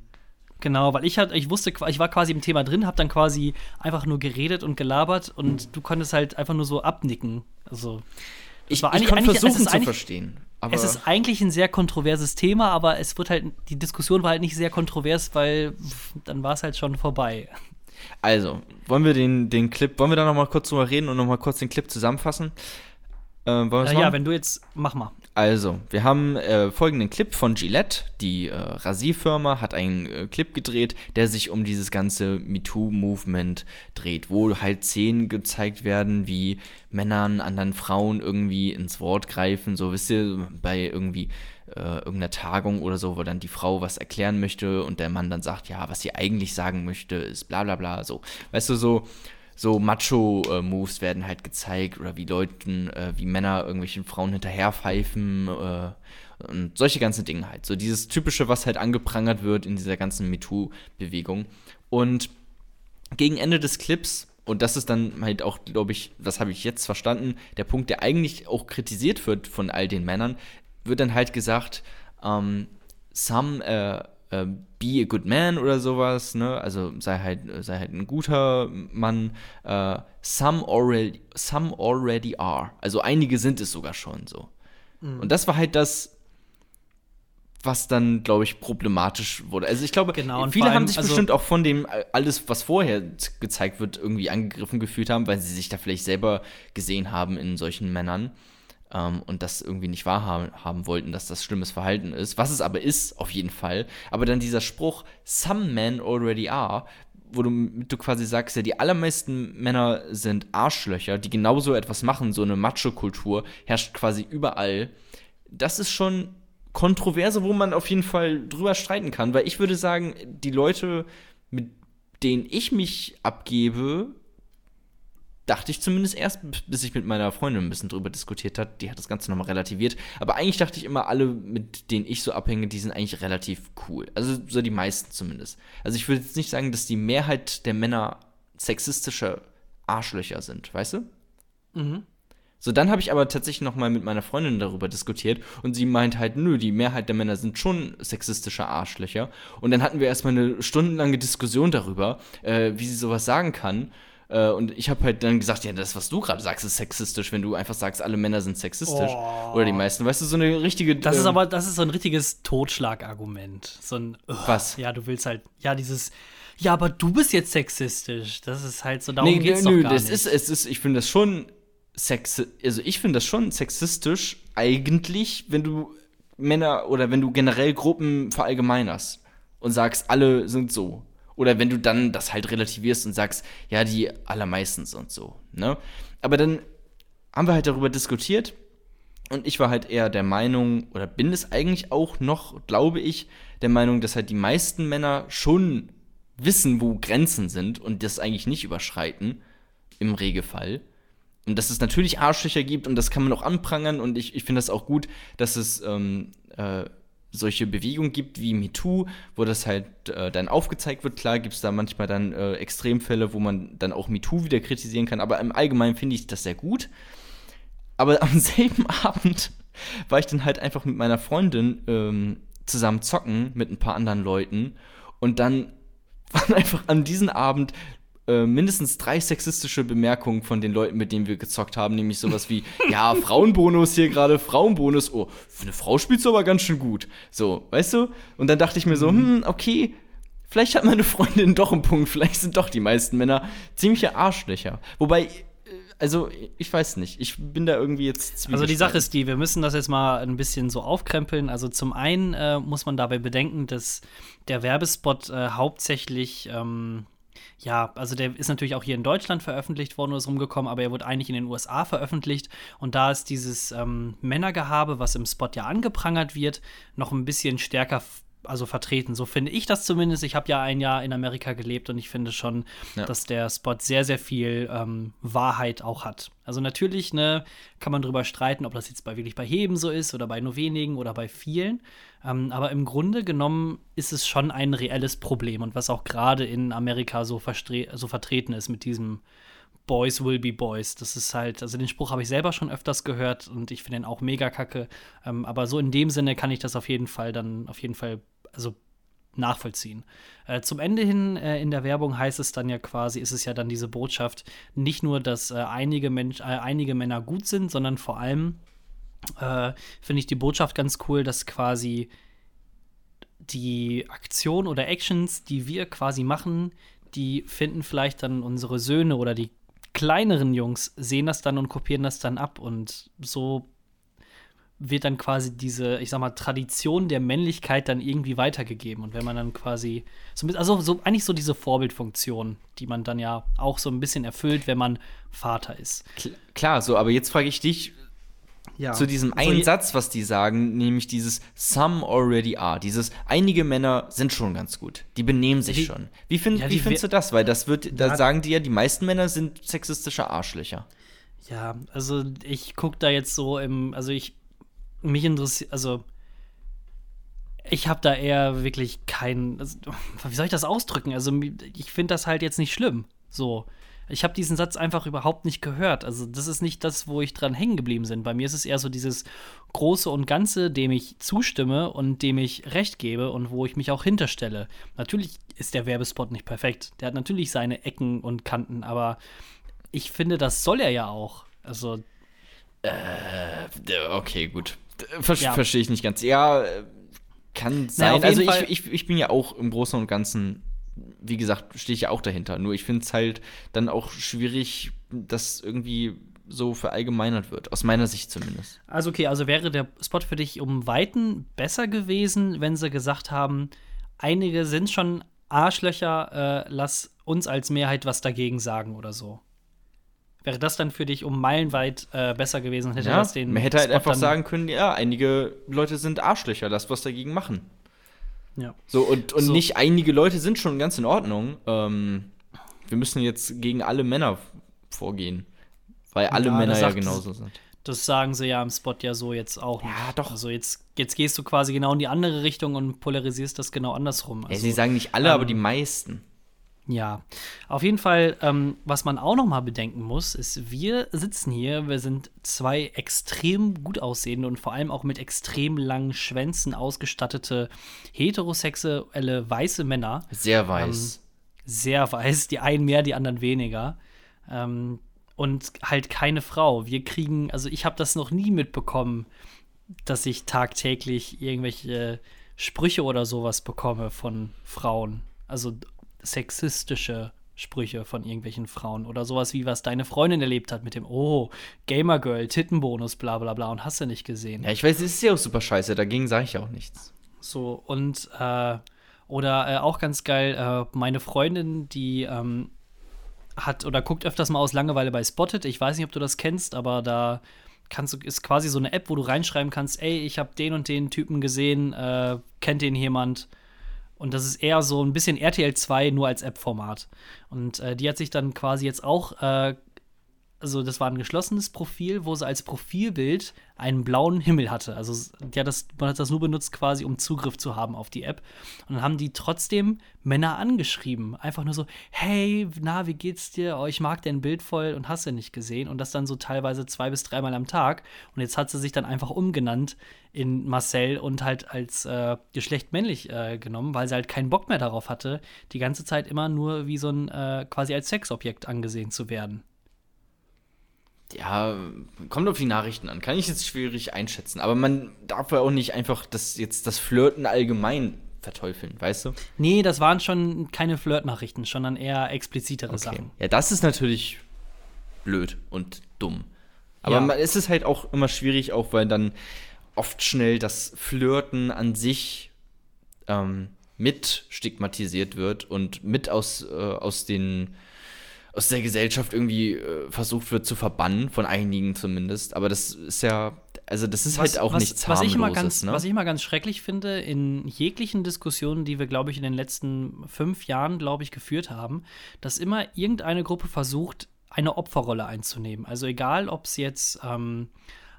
Genau, weil ich halt, ich wusste, ich war quasi im Thema drin, hab dann quasi einfach nur geredet und gelabert und du konntest halt einfach nur so abnicken. Also ich war eigentlich, ich eigentlich versuchen zu verstehen. es ist eigentlich ein sehr kontroverses Thema, aber es wird halt, die Diskussion war halt nicht sehr kontrovers, weil dann war es halt schon vorbei. Also, wollen wir den, den Clip, wollen wir da noch mal kurz drüber reden und noch mal kurz den Clip zusammenfassen? Äh, äh, ja, wenn du jetzt, mach mal. Also, wir haben äh, folgenden Clip von Gillette. Die äh, Rasierfirma hat einen äh, Clip gedreht, der sich um dieses ganze MeToo-Movement dreht, wo halt Szenen gezeigt werden, wie Männern anderen Frauen irgendwie ins Wort greifen. So, wisst ihr, bei irgendwie äh, irgendeiner Tagung oder so, wo dann die Frau was erklären möchte und der Mann dann sagt, ja, was sie eigentlich sagen möchte, ist bla bla bla. So, weißt du, so so Macho-Moves werden halt gezeigt oder wie Leuten, äh, wie Männer irgendwelchen Frauen hinterherpfeifen äh, und solche ganzen Dinge halt. So dieses typische, was halt angeprangert wird in dieser ganzen MeToo-Bewegung. Und gegen Ende des Clips, und das ist dann halt auch, glaube ich, das habe ich jetzt verstanden, der Punkt, der eigentlich auch kritisiert wird von all den Männern, wird dann halt gesagt, ähm, some, äh, äh, be a good man oder sowas, ne? Also sei halt, sei halt ein guter Mann. Äh, some, already, some already are. Also einige sind es sogar schon so. Mhm. Und das war halt das, was dann, glaube ich, problematisch wurde. Also ich glaube, genau, viele allem, haben sich also bestimmt auch von dem äh, alles, was vorher gezeigt wird, irgendwie angegriffen gefühlt haben, weil sie sich da vielleicht selber gesehen haben in solchen Männern ähm, und das irgendwie nicht wahrhaben haben wollten, dass das schlimmes Verhalten ist, was es aber ist, auf jeden Fall. Aber dann dieser Spruch, some men already are, wo du, du quasi sagst, ja, die allermeisten Männer sind Arschlöcher, die genauso etwas machen, so eine Macho-Kultur herrscht quasi überall. Das ist schon kontroverse, wo man auf jeden Fall drüber streiten kann, weil ich würde sagen, die Leute, mit denen ich mich abgebe, dachte ich zumindest erst, bis ich mit meiner Freundin ein bisschen drüber diskutiert hat. Die hat das Ganze nochmal relativiert. Aber eigentlich dachte ich immer, alle, mit denen ich so abhänge, die sind eigentlich relativ cool. Also so die meisten zumindest. Also ich würde jetzt nicht sagen, dass die Mehrheit der Männer sexistische Arschlöcher sind, weißt du? Mhm. So, dann habe ich aber tatsächlich noch mal mit meiner Freundin darüber diskutiert und sie meint halt, nö, die Mehrheit der Männer sind schon sexistische Arschlöcher. Und dann hatten wir erstmal eine stundenlange Diskussion darüber, äh, wie sie sowas sagen kann. Äh, und ich habe halt dann gesagt, ja, das, was du gerade sagst, ist sexistisch, wenn du einfach sagst, alle Männer sind sexistisch. Oh. Oder die meisten. Weißt du, so eine richtige. Das ähm, ist aber, das ist so ein richtiges Totschlagargument. So ein. Uh, was? Ja, du willst halt, ja, dieses. Ja, aber du bist jetzt sexistisch. Das ist halt so, darum nee, geht's nö, doch gar das nicht. Ist, es ist, ich finde das schon sexi also ich finde das schon sexistisch eigentlich, wenn du Männer oder wenn du generell Gruppen verallgemeinerst und sagst, alle sind so. Oder wenn du dann das halt relativierst und sagst, ja, die allermeisten sind so, ne? Aber dann haben wir halt darüber diskutiert und ich war halt eher der Meinung, oder bin es eigentlich auch noch, glaube ich, der Meinung, dass halt die meisten Männer schon wissen, wo Grenzen sind und das eigentlich nicht überschreiten, im Regelfall. Und dass es natürlich Arschlöcher gibt und das kann man auch anprangern und ich, ich finde das auch gut, dass es ähm, äh, solche Bewegungen gibt wie MeToo, wo das halt äh, dann aufgezeigt wird. Klar gibt es da manchmal dann äh, Extremfälle, wo man dann auch MeToo wieder kritisieren kann, aber im Allgemeinen finde ich das sehr gut. Aber am selben Abend war ich dann halt einfach mit meiner Freundin ähm, zusammen zocken mit ein paar anderen Leuten und dann waren einfach an diesem Abend äh, mindestens drei sexistische Bemerkungen von den Leuten, mit denen wir gezockt haben, nämlich sowas wie, ja, Frauenbonus hier gerade, Frauenbonus, oh, für eine Frau spielst du aber ganz schön gut. So, weißt du? Und dann dachte ich mir so, mhm. hm, okay, vielleicht hat meine Freundin doch einen Punkt, vielleicht sind doch die meisten Männer ziemliche Arschlöcher. Wobei, äh, also ich weiß nicht, ich bin da irgendwie jetzt. Also die Sache ist die, wir müssen das jetzt mal ein bisschen so aufkrempeln. Also zum einen äh, muss man dabei bedenken, dass der Werbespot äh, hauptsächlich ähm, ja, also der ist natürlich auch hier in Deutschland veröffentlicht worden oder ist rumgekommen, aber er wurde eigentlich in den USA veröffentlicht. Und da ist dieses ähm, Männergehabe, was im Spot ja angeprangert wird, noch ein bisschen stärker also vertreten. So finde ich das zumindest. Ich habe ja ein Jahr in Amerika gelebt und ich finde schon, ja. dass der Spot sehr, sehr viel ähm, Wahrheit auch hat. Also natürlich, ne, kann man drüber streiten, ob das jetzt bei wirklich bei Heben so ist oder bei nur wenigen oder bei vielen. Ähm, aber im Grunde genommen ist es schon ein reelles Problem und was auch gerade in Amerika so, so vertreten ist mit diesem Boys will be Boys. Das ist halt, also den Spruch habe ich selber schon öfters gehört und ich finde ihn auch mega kacke. Ähm, aber so in dem Sinne kann ich das auf jeden Fall dann auf jeden Fall also nachvollziehen. Äh, zum Ende hin äh, in der Werbung heißt es dann ja quasi, ist es ja dann diese Botschaft, nicht nur, dass äh, einige, Mensch, äh, einige Männer gut sind, sondern vor allem äh, finde ich die Botschaft ganz cool, dass quasi die Aktion oder Actions, die wir quasi machen, die finden vielleicht dann unsere Söhne oder die kleineren Jungs, sehen das dann und kopieren das dann ab und so wird dann quasi diese, ich sag mal, Tradition der Männlichkeit dann irgendwie weitergegeben. Und wenn man dann quasi, so, also so, eigentlich so diese Vorbildfunktion, die man dann ja auch so ein bisschen erfüllt, wenn man Vater ist. Klar, so, aber jetzt frage ich dich ja. zu diesem einen so, Satz, was die sagen, nämlich dieses Some already are. Dieses einige Männer sind schon ganz gut. Die benehmen sich die, schon. Wie, find, ja, wie findest du das? Weil das wird, da sagen die ja, die meisten Männer sind sexistische Arschlöcher. Ja, also ich gucke da jetzt so im, also ich mich interessiert, also ich habe da eher wirklich kein, also, wie soll ich das ausdrücken? Also ich finde das halt jetzt nicht schlimm. So, ich habe diesen Satz einfach überhaupt nicht gehört. Also das ist nicht das, wo ich dran hängen geblieben bin. Bei mir ist es eher so dieses große und Ganze, dem ich zustimme und dem ich recht gebe und wo ich mich auch hinterstelle. Natürlich ist der Werbespot nicht perfekt. Der hat natürlich seine Ecken und Kanten, aber ich finde, das soll er ja auch. Also äh, okay, gut. Ver ja. Verstehe ich nicht ganz. Ja, kann sein. Na, also ich, ich, ich bin ja auch im Großen und Ganzen, wie gesagt, stehe ich ja auch dahinter. Nur ich finde es halt dann auch schwierig, dass irgendwie so verallgemeinert wird, aus meiner Sicht zumindest. Also okay, also wäre der Spot für dich um Weiten besser gewesen, wenn sie gesagt haben, einige sind schon Arschlöcher, äh, lass uns als Mehrheit was dagegen sagen oder so. Wäre das dann für dich um meilenweit äh, besser gewesen? Hätte ja, das den man hätte halt Spot einfach sagen können, ja, einige Leute sind Arschlöcher, lass was dagegen machen. Ja. So, und, und so. nicht einige Leute sind schon ganz in Ordnung. Ähm, wir müssen jetzt gegen alle Männer vorgehen. Weil alle ja, Männer ja genauso sind. Das sagen sie ja im Spot ja so jetzt auch. Nicht. Ja, doch. Also jetzt, jetzt gehst du quasi genau in die andere Richtung und polarisierst das genau andersrum. Also, ja, sie sagen nicht alle, ähm, aber die meisten. Ja, auf jeden Fall, ähm, was man auch noch mal bedenken muss, ist, wir sitzen hier, wir sind zwei extrem gut aussehende und vor allem auch mit extrem langen Schwänzen ausgestattete heterosexuelle weiße Männer. Sehr weiß. Ähm, sehr weiß, die einen mehr, die anderen weniger. Ähm, und halt keine Frau. Wir kriegen, also ich habe das noch nie mitbekommen, dass ich tagtäglich irgendwelche Sprüche oder sowas bekomme von Frauen. Also sexistische Sprüche von irgendwelchen Frauen oder sowas wie was deine Freundin erlebt hat mit dem Oh, Gamergirl, Tittenbonus, bla bla bla und hast du nicht gesehen. Ja, ich weiß, es ist ja auch super scheiße, dagegen sage ich auch nichts. So, und äh, oder äh, auch ganz geil, äh, meine Freundin, die ähm, hat oder guckt öfters mal aus Langeweile bei Spotted. Ich weiß nicht, ob du das kennst, aber da kannst du, ist quasi so eine App, wo du reinschreiben kannst, ey, ich habe den und den Typen gesehen, äh, kennt den jemand? Und das ist eher so ein bisschen RTL 2 nur als App-Format. Und äh, die hat sich dann quasi jetzt auch äh, also das war ein geschlossenes Profil, wo sie als Profilbild einen blauen Himmel hatte. Also ja, das, man hat das nur benutzt quasi, um Zugriff zu haben auf die App. Und dann haben die trotzdem Männer angeschrieben. Einfach nur so, hey, na, wie geht's dir? Oh, ich mag dein Bild voll und hast du nicht gesehen. Und das dann so teilweise zwei bis dreimal am Tag. Und jetzt hat sie sich dann einfach umgenannt in Marcel und halt als äh, Geschlecht männlich äh, genommen, weil sie halt keinen Bock mehr darauf hatte, die ganze Zeit immer nur wie so ein, äh, quasi als Sexobjekt angesehen zu werden. Ja, kommt auf die Nachrichten an. Kann ich jetzt schwierig einschätzen. Aber man darf ja auch nicht einfach das, jetzt das Flirten allgemein verteufeln, weißt du? Nee, das waren schon keine Flirtnachrichten, sondern eher explizitere okay. Sachen. Ja, das ist natürlich blöd und dumm. Aber ja. es ist halt auch immer schwierig, auch weil dann oft schnell das Flirten an sich ähm, mit stigmatisiert wird und mit aus, äh, aus den aus der Gesellschaft irgendwie äh, versucht wird zu verbannen, von einigen zumindest. Aber das ist ja, also das ist was, halt auch was, nichts was ich, immer ganz, ne? was ich immer ganz schrecklich finde, in jeglichen Diskussionen, die wir, glaube ich, in den letzten fünf Jahren, glaube ich, geführt haben, dass immer irgendeine Gruppe versucht, eine Opferrolle einzunehmen. Also egal, ob es jetzt ähm,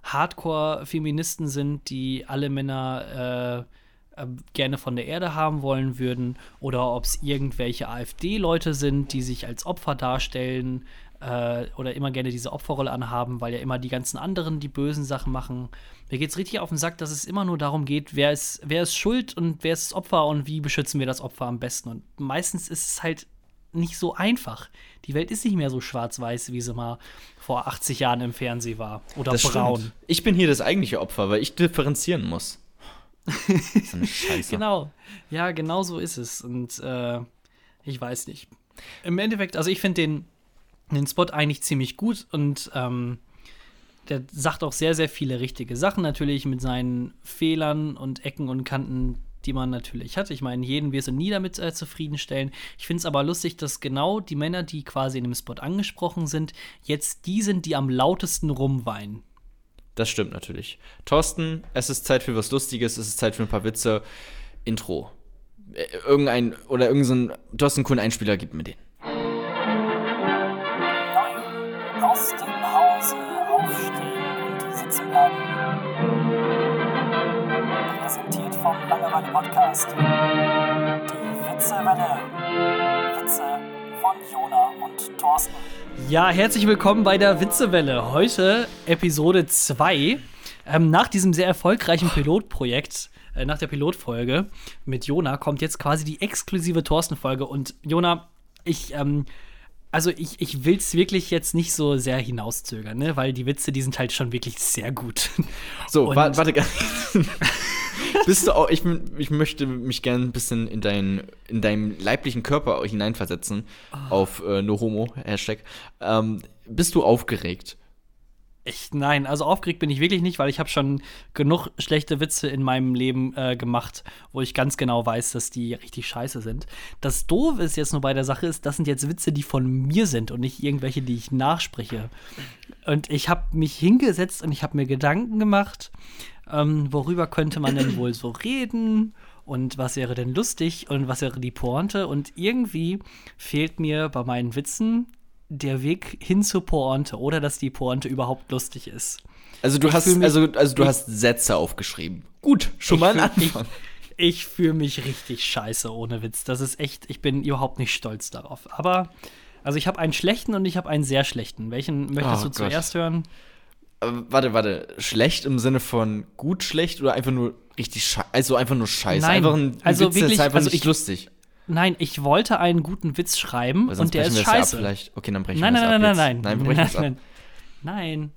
Hardcore-Feministen sind, die alle Männer äh, äh, gerne von der Erde haben wollen würden oder ob es irgendwelche AfD-Leute sind, die sich als Opfer darstellen äh, oder immer gerne diese Opferrolle anhaben, weil ja immer die ganzen anderen die bösen Sachen machen. Mir geht es richtig auf den Sack, dass es immer nur darum geht, wer ist, wer ist schuld und wer ist das Opfer und wie beschützen wir das Opfer am besten. Und meistens ist es halt nicht so einfach. Die Welt ist nicht mehr so schwarz-weiß, wie sie mal vor 80 Jahren im Fernsehen war. Oder das braun. Stimmt. Ich bin hier das eigentliche Opfer, weil ich differenzieren muss. So eine Scheiße. genau. Ja, genau so ist es. Und äh, ich weiß nicht. Im Endeffekt, also ich finde den, den Spot eigentlich ziemlich gut und ähm, der sagt auch sehr, sehr viele richtige Sachen, natürlich mit seinen Fehlern und Ecken und Kanten, die man natürlich hat. Ich meine, jeden wirst du nie damit äh, zufriedenstellen. Ich finde es aber lustig, dass genau die Männer, die quasi in dem Spot angesprochen sind, jetzt die sind, die am lautesten rumweinen. Das stimmt natürlich. Thorsten, es ist Zeit für was Lustiges, es ist Zeit für ein paar Witze. Intro. Äh, irgendein, oder irgendein, hast einen coolen Einspieler, gib mir den. Aus dem Hause aufstehen und sitzen bleiben. Präsentiert vom Langeweile Podcast. Die Witzewelle. Witze von Jona und Thorsten. Ja, herzlich willkommen bei der Witzewelle. Heute Episode 2. Ähm, nach diesem sehr erfolgreichen Pilotprojekt, äh, nach der Pilotfolge mit Jona, kommt jetzt quasi die exklusive Thorsten-Folge. Und Jona, ich, ähm, also ich, ich will es wirklich jetzt nicht so sehr hinauszögern, ne? weil die Witze, die sind halt schon wirklich sehr gut. So, warte, warte. Bist du auch, ich, ich möchte mich gerne ein bisschen in, dein, in deinen leiblichen Körper hineinversetzen, oh. auf äh, No Homo, Hashtag. Ähm, bist du aufgeregt? Ich, nein, also aufgeregt bin ich wirklich nicht, weil ich habe schon genug schlechte Witze in meinem Leben äh, gemacht, wo ich ganz genau weiß, dass die richtig scheiße sind. Das Doofe ist jetzt nur bei der Sache ist, das sind jetzt Witze, die von mir sind und nicht irgendwelche, die ich nachspreche. Und ich habe mich hingesetzt und ich habe mir Gedanken gemacht, ähm, worüber könnte man denn wohl so reden und was wäre denn lustig und was wäre die Pointe. Und irgendwie fehlt mir bei meinen Witzen der Weg hin zur Pointe oder dass die Pointe überhaupt lustig ist. Also du ich hast also also du hast Sätze aufgeschrieben. Gut, schon mal ein Anfang. ich fühle mich richtig scheiße, ohne Witz. Das ist echt, ich bin überhaupt nicht stolz darauf. Aber, also ich habe einen schlechten und ich habe einen sehr schlechten. Welchen möchtest Oh du zuerst hören? Äh, warte, warte. Schlecht im Sinne von gut schlecht oder einfach nur richtig scheiße? Also einfach nur scheiße. Nein, einfach ein, ein also Witz, wirklich, ist einfach also nicht ich- lustig. Nein, ich wollte einen guten Witz schreiben und der ist es scheiße. vielleicht. Okay, dann brechen Nein, wir nein, es nein, ab nein, nein. Nein, wir brechen es ab. nein. Nein.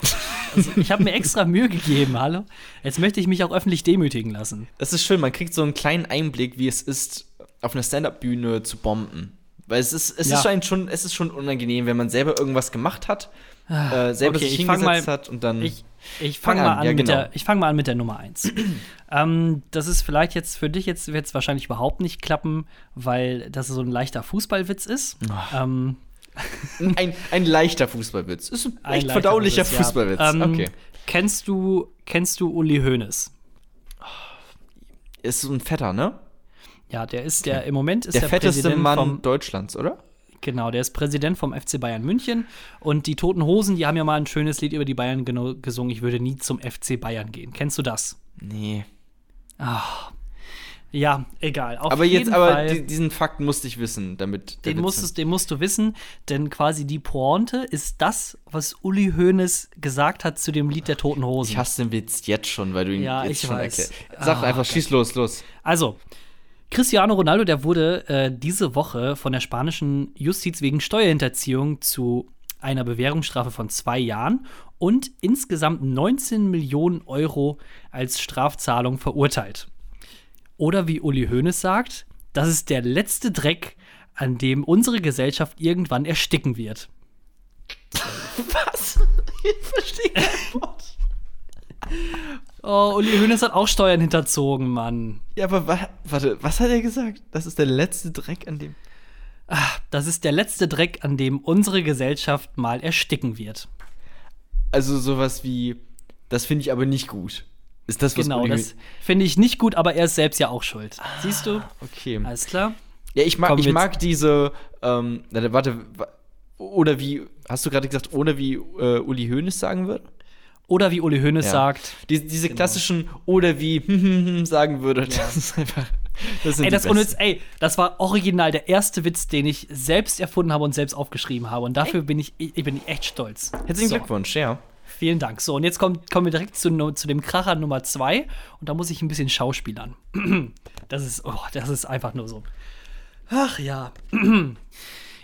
Also, ich habe mir extra Mühe gegeben, hallo? Jetzt möchte ich mich auch öffentlich demütigen lassen. Das ist schön, man kriegt so einen kleinen Einblick, wie es ist, auf einer Stand-Up-Bühne zu bomben. Weil es ist, es Ja. ist schon, es ist schon unangenehm, wenn man selber irgendwas gemacht hat, äh, selber okay, sich ich fang hingesetzt mal- hat und dann. Ich, ich Fang fange mal, an, an ja, mit genau. der- ich fang mal an mit der Nummer 1. ähm, das ist vielleicht jetzt für dich jetzt wird es wahrscheinlich überhaupt nicht klappen, weil das so ein leichter Fußballwitz ist. Ähm, ein, ein leichter Fußballwitz. Ist ein ein echt leichter verdaulicher Witz, ja. Fußballwitz. Ähm, okay. Kennst du, kennst du Uli Hoeneß? Ist so ein Fetter, ne? Ja, der ist der im Moment ist Der, der, fetteste Präsident Mann Deutschlands, oder? Genau, der ist Präsident vom FC Bayern München. Und die Toten Hosen, die haben ja mal ein schönes Lied über die Bayern gesungen. Ich würde nie zum FC Bayern gehen. Kennst du das? Nee. Ja, egal. Auf Aber jetzt, aber Fall, die, diesen Fakt musste ich wissen, damit. der den, musstest, den musst du wissen, denn quasi die Pointe ist das, was Uli Hoeneß gesagt hat zu dem Lied der Toten Hosen. Ich hasse den Witz jetzt schon, weil du ihn Ja, jetzt ich schon weiß. erklärst. Sag Ah, einfach, schieß los, los. Also, Cristiano Ronaldo, der wurde äh, diese Woche von der spanischen Justiz wegen Steuerhinterziehung zu einer Bewährungsstrafe von zwei Jahren und insgesamt 19 Millionen Euro als Strafzahlung verurteilt. Oder wie Uli Hoeneß sagt, das ist der letzte Dreck, an dem unsere Gesellschaft irgendwann ersticken wird. Was? Ich verstehe kein Wort. Oh, Uli Hoeneß hat auch Steuern hinterzogen, Mann. Ja, aber wa warte, was hat er gesagt? Das ist der letzte Dreck an dem. Das ist der letzte Dreck, an dem unsere Gesellschaft mal ersticken wird. Also sowas wie, das finde ich aber nicht gut. Ist das was Genau, Uli- das finde ich nicht gut, aber er ist selbst ja auch schuld. Siehst du? Okay. Alles klar. Ja, ich mag, Komm, ich mag diese, ähm, warte, wa- oder wie, hast du gerade gesagt, oder wie äh, Uli Hoeneß sagen würde? Oder wie Uli Hoeneß Ja. sagt, Die, diese klassischen, oder wie sagen würde, das ist einfach, das ey, das, besten. ey, das war original der erste Witz, den ich selbst erfunden habe und selbst aufgeschrieben habe. Und dafür bin ich, ich, bin echt stolz. Herzlichen so, Glückwunsch, ja. Vielen Dank. So, und jetzt kommt, kommen wir direkt zu, zu dem Kracher Nummer zwei. Und da muss ich ein bisschen schauspielern. Das ist, oh, das ist einfach nur so. Ach ja.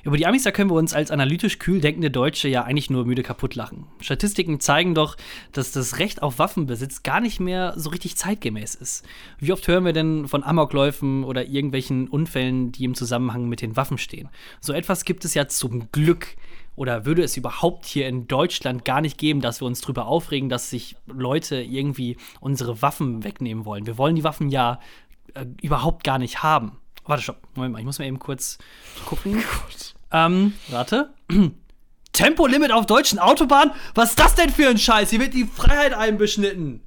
Über die Amis, da können wir uns als analytisch kühl denkende Deutsche ja eigentlich nur müde kaputt lachen. Statistiken zeigen doch, dass das Recht auf Waffenbesitz gar nicht mehr so richtig zeitgemäß ist. Wie oft hören wir denn von Amokläufen oder irgendwelchen Unfällen, die im Zusammenhang mit den Waffen stehen? So etwas gibt es ja zum Glück oder würde es überhaupt hier in Deutschland gar nicht geben, dass wir uns darüber aufregen, dass sich Leute irgendwie unsere Waffen wegnehmen wollen. Wir wollen die Waffen ja äh, überhaupt gar nicht haben. Warte, stopp. Moment mal, ich muss mal eben kurz gucken. Ähm, warte. Tempolimit auf deutschen Autobahnen? Was ist das denn für ein Scheiß? Hier wird die Freiheit einbeschnitten.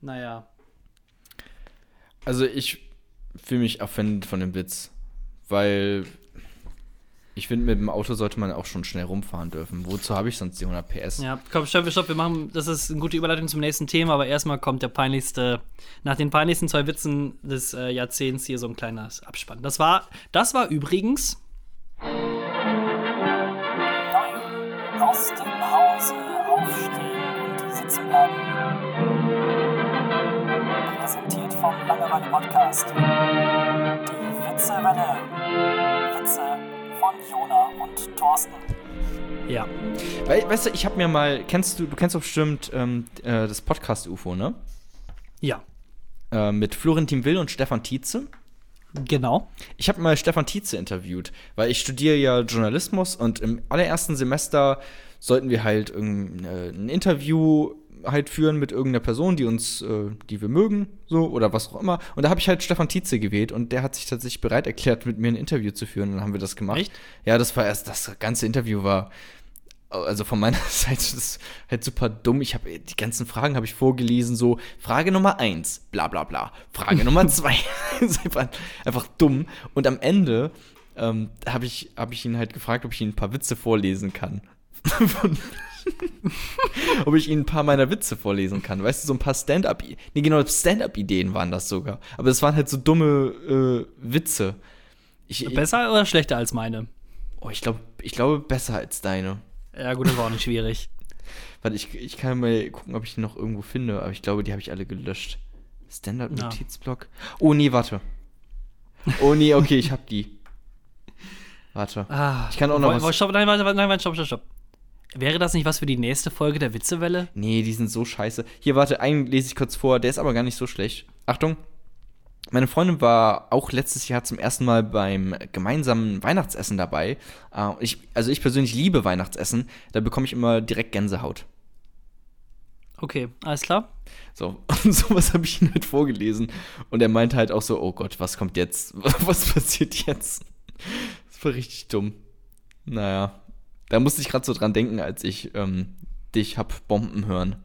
Naja. Also ich fühle mich offended von dem Witz, weil ich finde, mit dem Auto sollte man auch schon schnell rumfahren dürfen. Wozu habe ich sonst die 100 PS? Ja, komm, stopp, stopp, wir machen, das ist eine gute Überleitung zum nächsten Thema, aber erstmal kommt der peinlichste, nach den peinlichsten zwei Witzen des äh, Jahrzehnts hier so ein kleiner Abspann. Das war, das war übrigens, aus dem Hause aufstehen und sitzen bleiben. Präsentiert vom Langeweile Podcast. Die Witzewelle. Witze von Jona und Thorsten. ja, Weil, weißt du, ich habe mir mal, kennst du, du kennst doch bestimmt ähm, äh, das Podcast UFO, ne? ja, Äh, mit Florentin Will und Stefan Tietze. Genau. Ich habe mal Stefan Tietze interviewt, weil ich studiere ja Journalismus und im allerersten Semester sollten wir halt irgendein, äh, ein Interview halt führen mit irgendeiner Person, die uns, äh, die wir mögen, so oder was auch immer. Und da habe ich halt Stefan Tietze gewählt und der hat sich tatsächlich bereit erklärt, mit mir ein Interview zu führen. Und dann haben wir das gemacht. Echt? Ja, das war erst, das ganze Interview war, also von meiner Seite das ist halt super dumm. Ich habe die ganzen Fragen habe ich vorgelesen, so Frage Nummer eins, bla bla bla. Frage Nummer zwei, ist einfach, einfach dumm. Und am Ende ähm, habe ich, hab ich ihn halt gefragt, ob ich ihm ein paar Witze vorlesen kann. Ob ich ihnen ein paar meiner Witze vorlesen kann. Weißt du, so ein paar Stand-up, nee, genau, Stand-up-Ideen waren das sogar. Aber es waren halt so dumme äh, Witze. Ich, besser oder schlechter als meine? Oh, ich glaube, ich glaube besser als deine. Ja, gut, das war auch nicht schwierig. Warte, ich, ich kann mal gucken, ob ich die noch irgendwo finde, aber ich glaube, die habe ich alle gelöscht. Standard-Notizblock. Ja. Oh, nee, warte. Oh, nee, okay, ich habe die. Warte. Ah, ich kann auch noch was. Stopp, nein, nein, nein, nein, stopp, stopp, stopp. Wäre das nicht was für die nächste Folge der Witzewelle? Nee, die sind so scheiße. Hier, warte, einen lese ich kurz vor, der ist aber gar nicht so schlecht. Achtung. Meine Freundin war auch letztes Jahr zum ersten Mal beim gemeinsamen Weihnachtsessen dabei. Äh, ich, also ich persönlich liebe Weihnachtsessen. Da bekomme ich immer direkt Gänsehaut. Okay, alles klar. So, und sowas habe ich ihm halt vorgelesen. Und er meinte halt auch so, oh Gott, was kommt jetzt? Was passiert jetzt? Das war richtig dumm. Naja, da musste ich gerade so dran denken, als ich ähm, dich hab Bomben hören.